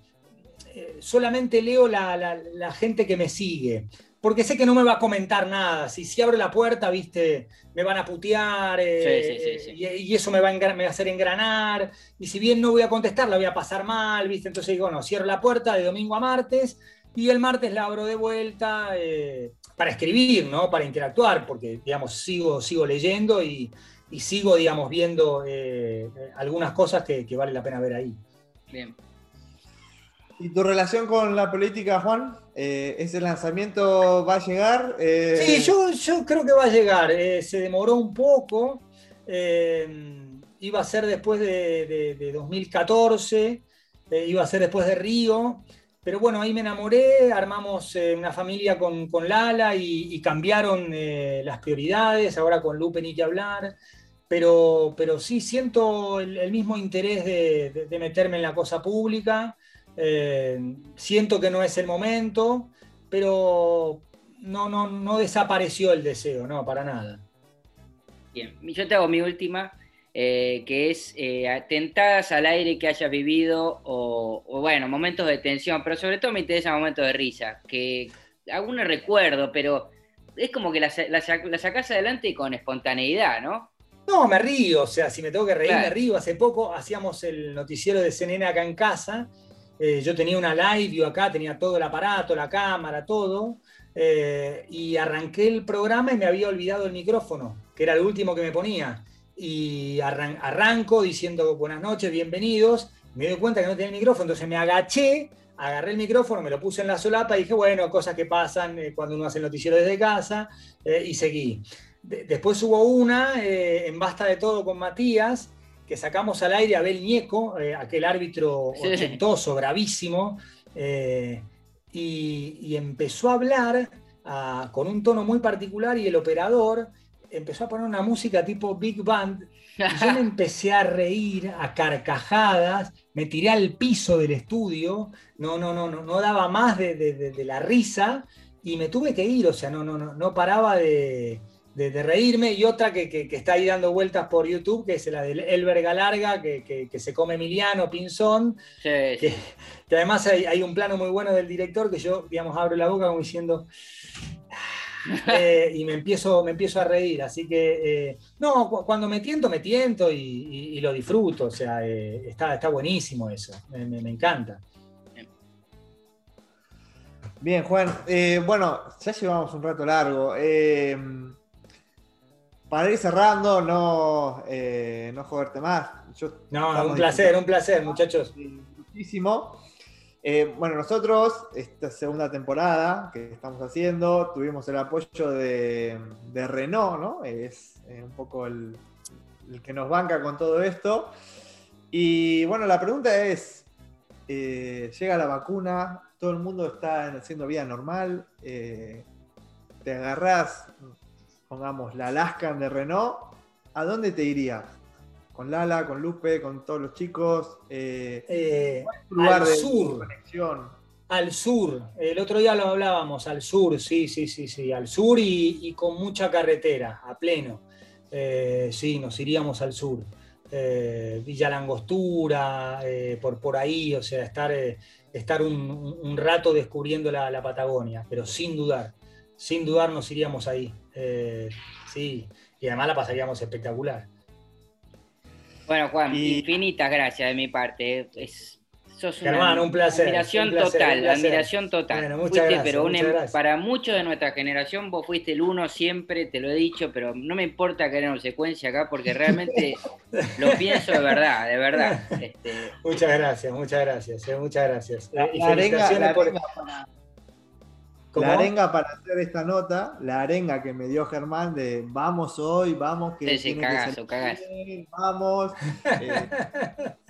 S3: eh, solamente leo la, gente que me sigue. Porque sé que no me va a comentar nada. Si, si abro la puerta, viste, me van a putear eh, Y, eso me va, a me va a hacer engranar. Y si bien no voy a contestar, la voy a pasar mal, viste. Entonces digo, no, cierro la puerta de domingo a martes y el martes la abro de vuelta eh, para escribir, ¿no? Para interactuar, porque, digamos, sigo, sigo leyendo y, sigo, digamos, viendo eh, algunas cosas que, vale la pena ver ahí. Bien.
S1: ¿Y tu relación con la política, Juan? Eh, ¿Ese lanzamiento va a llegar?
S3: Sí, yo, creo que va a llegar. se demoró un poco. iba a ser después de, de 2014, iba a ser después de Río. Pero bueno, ahí me enamoré, armamos eh, una familia con, Lala y, cambiaron eh, las prioridades, ahora con Lupe ni que hablar, pero, pero sí siento el, mismo interés de, meterme en la cosa pública, eh, siento que no es el momento, pero no, no, no desapareció el deseo, no, para nada.
S2: Bien, yo te hago mi última. Eh, que es eh, tentadas al aire que hayas vivido o, bueno, momentos de tensión, pero sobre todo me interesa momentos de risa, que aún no recuerdo, pero es como que la, la, sacás adelante con espontaneidad, ¿no?
S3: No, me río, o sea, si me tengo que reír, me río. Hace poco hacíamos el noticiero de CNN acá en casa, eh, yo tenía una live, yo acá tenía todo el aparato, la cámara, todo, y arranqué el programa y me había olvidado el micrófono, que era el último que me ponía y arranco diciendo buenas noches, bienvenidos. Me doy cuenta que no tenía el micrófono, entonces me agaché, agarré el micrófono, me lo puse en la solapa y dije, bueno, cosas que pasan eh, cuando uno hace el noticiero desde casa eh, y seguí. después hubo una eh, en Basta de Todo con Matías, que sacamos al aire a Abel Ñeco, aquel árbitro ochentoso, bravísimo, y, empezó a hablar ah, con un tono muy particular y el operador empezó a poner una música tipo Big Band y yo me empecé a reír a carcajadas, me tiré al piso del estudio, no, no, no, no, no daba más de, la risa y me tuve que ir, o sea, no, no, no, no paraba de, reírme. Y otra que, está ahí dando vueltas por YouTube, que es la del Elber Galarga, que, que se come Emiliano Pinzón, que, además hay, hay un plano muy bueno del director que yo, digamos, abro la boca como diciendo eh, y me empiezo, me empiezo a reír. Así que, eh, no, cuando me tiento, me tiento y, lo disfruto. O sea, eh, está, está buenísimo eso. Me, encanta.
S1: Bien, Juan. bueno, ya llevamos un rato largo. Para ir cerrando, no, no joderte más.
S3: no, un placer, un placer, muchachos.
S1: Muchísimo. Eh, bueno, nosotros, esta segunda temporada que estamos haciendo, tuvimos el apoyo de, Renault, ¿no? Es eh, un poco el, que nos banca con todo esto. Y bueno, la pregunta es, eh, llega la vacuna, todo el mundo está haciendo vida normal, te agarrás, pongamos, la Alaskan de Renault, ¿a dónde te irías? con Lala, con Lupe, con todos los chicos.
S3: Eh, eh lugar al sur. Conexión? Al sur, el otro día lo hablábamos, al sur, sí, sí, sí, sí, al sur y, con mucha carretera, a pleno. Eh, sí, nos iríamos al sur. Eh, Villa Langostura, por, por ahí, o sea, estar, estar un, rato descubriendo la, la, Patagonia, pero sin dudar, sin dudar nos iríamos ahí. Sí, y además la pasaríamos espectacular.
S2: Bueno, Juan, infinitas gracias de mi parte. Es,
S3: sos una un placer,
S2: admiración total, admiración total. fuiste, pero em, para muchos de nuestra generación vos fuiste el uno siempre, te lo he dicho, pero no me importa que haya secuencia acá porque realmente lo pienso de verdad, de verdad. Este,
S3: muchas gracias, muchas gracias, eh, muchas gracias.
S1: La,
S3: y
S1: la arenga para hacer esta nota, la arenga que me dio Germán de vamos hoy, vamos que.
S2: Sí, sí, cagazo, cagazo.
S1: vamos. Eh.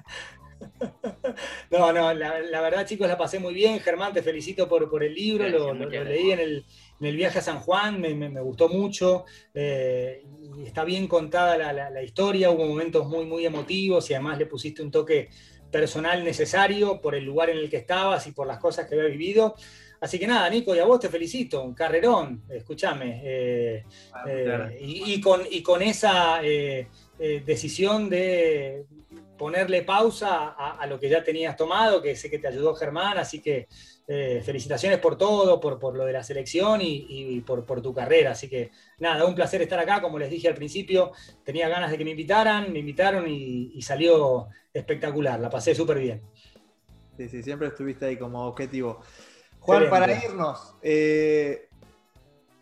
S3: No, no, la, verdad, chicos, la pasé muy bien. Germán, te felicito por, por el libro, lo, leí en el, viaje a San Juan, me, gustó mucho. Eh, está bien contada la, la, historia, hubo momentos muy, muy emotivos y además le pusiste un toque personal necesario por el lugar en el que estabas y por las cosas que había vivido. Así que nada, Nico, y a vos te felicito, un carrerón, escúchame. Eh, ah, eh, y, con, y con esa eh, decisión de ponerle pausa a, lo que ya tenías tomado, que sé que te ayudó Germán, así que felicitaciones por todo, por, por, lo de la selección y, por, por, tu carrera. Así que nada, un placer estar acá, como les dije al principio, tenía ganas de que me invitaran, me invitaron y, salió espectacular, la pasé súper bien.
S1: Sí, sí, siempre estuviste ahí como objetivo. Juan, para irnos, eh,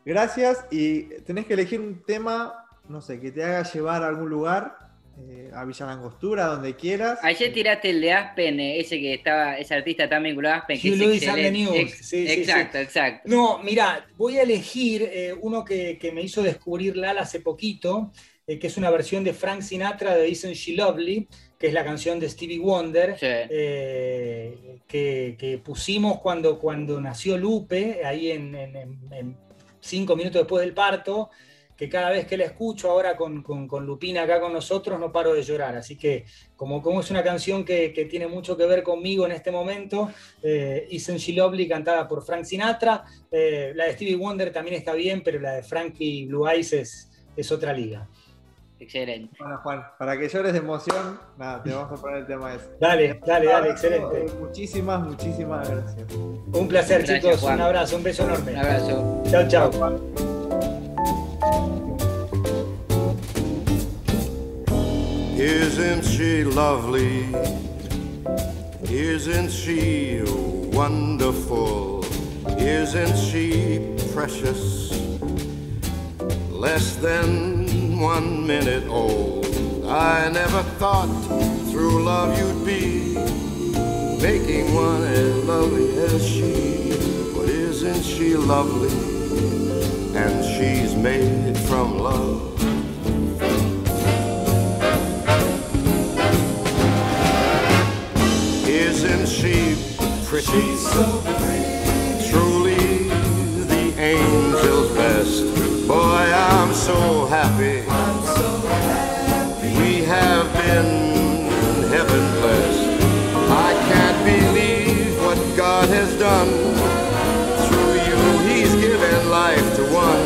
S1: gracias y tenés que elegir un tema, no sé, que te haga llevar a algún lugar, eh, a Villa Langostura, donde quieras.
S2: Ayer tiraste el de Aspen, eh, ese que estaba, ese artista también vinculado a Aspen.
S3: Que
S2: News. exacto, exacto.
S3: No, mira, voy a elegir uno que, me hizo descubrir Lala hace poquito, que es una versión de Frank Sinatra de Isn't She Lovely, que es la canción de Stevie Wonder, eh, que, pusimos cuando, cuando nació Lupe, ahí en, cinco minutos después del parto, que cada vez que la escucho ahora con, Lupina acá con nosotros no paro de llorar. Así que como, como es una canción que, tiene mucho que ver conmigo en este momento, eh, Isn't She Lovely cantada por Frank Sinatra, eh, la de Stevie Wonder también está bien, pero la de Frankie Blue Eyes es, es otra liga.
S2: Excelente.
S1: Bueno, Juan, para que llores de emoción, nada, te vamos a poner el tema ese.
S3: Dale, dale, dale, excelente.
S1: Muchísimas, muchísimas gracias.
S3: Un placer, chicos. Un abrazo, un beso enorme.
S2: Un abrazo.
S3: Chao, chao. Juan. Isn't she lovely? Isn't she wonderful? Isn't she precious? Less than one minute old. I never thought through love you'd be making one as lovely as she. But isn't she lovely? And she's made from love. Isn't she pretty? She's so pretty. Truly the angel's best. Boy, I'm so happy. Been heaven blessed. I can't believe what God has done. Through you, He's given life to one.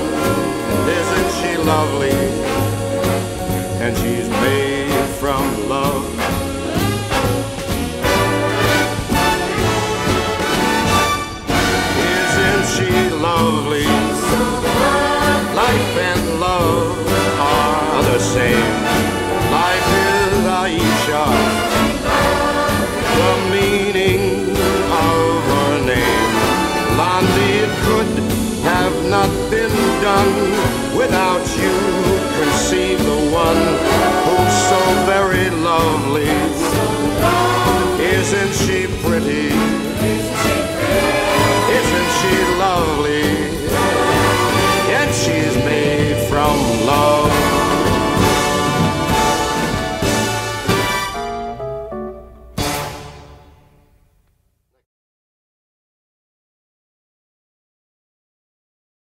S3: Isn't she lovely?
S4: Not been done without you. Conceive the one who's so very lovely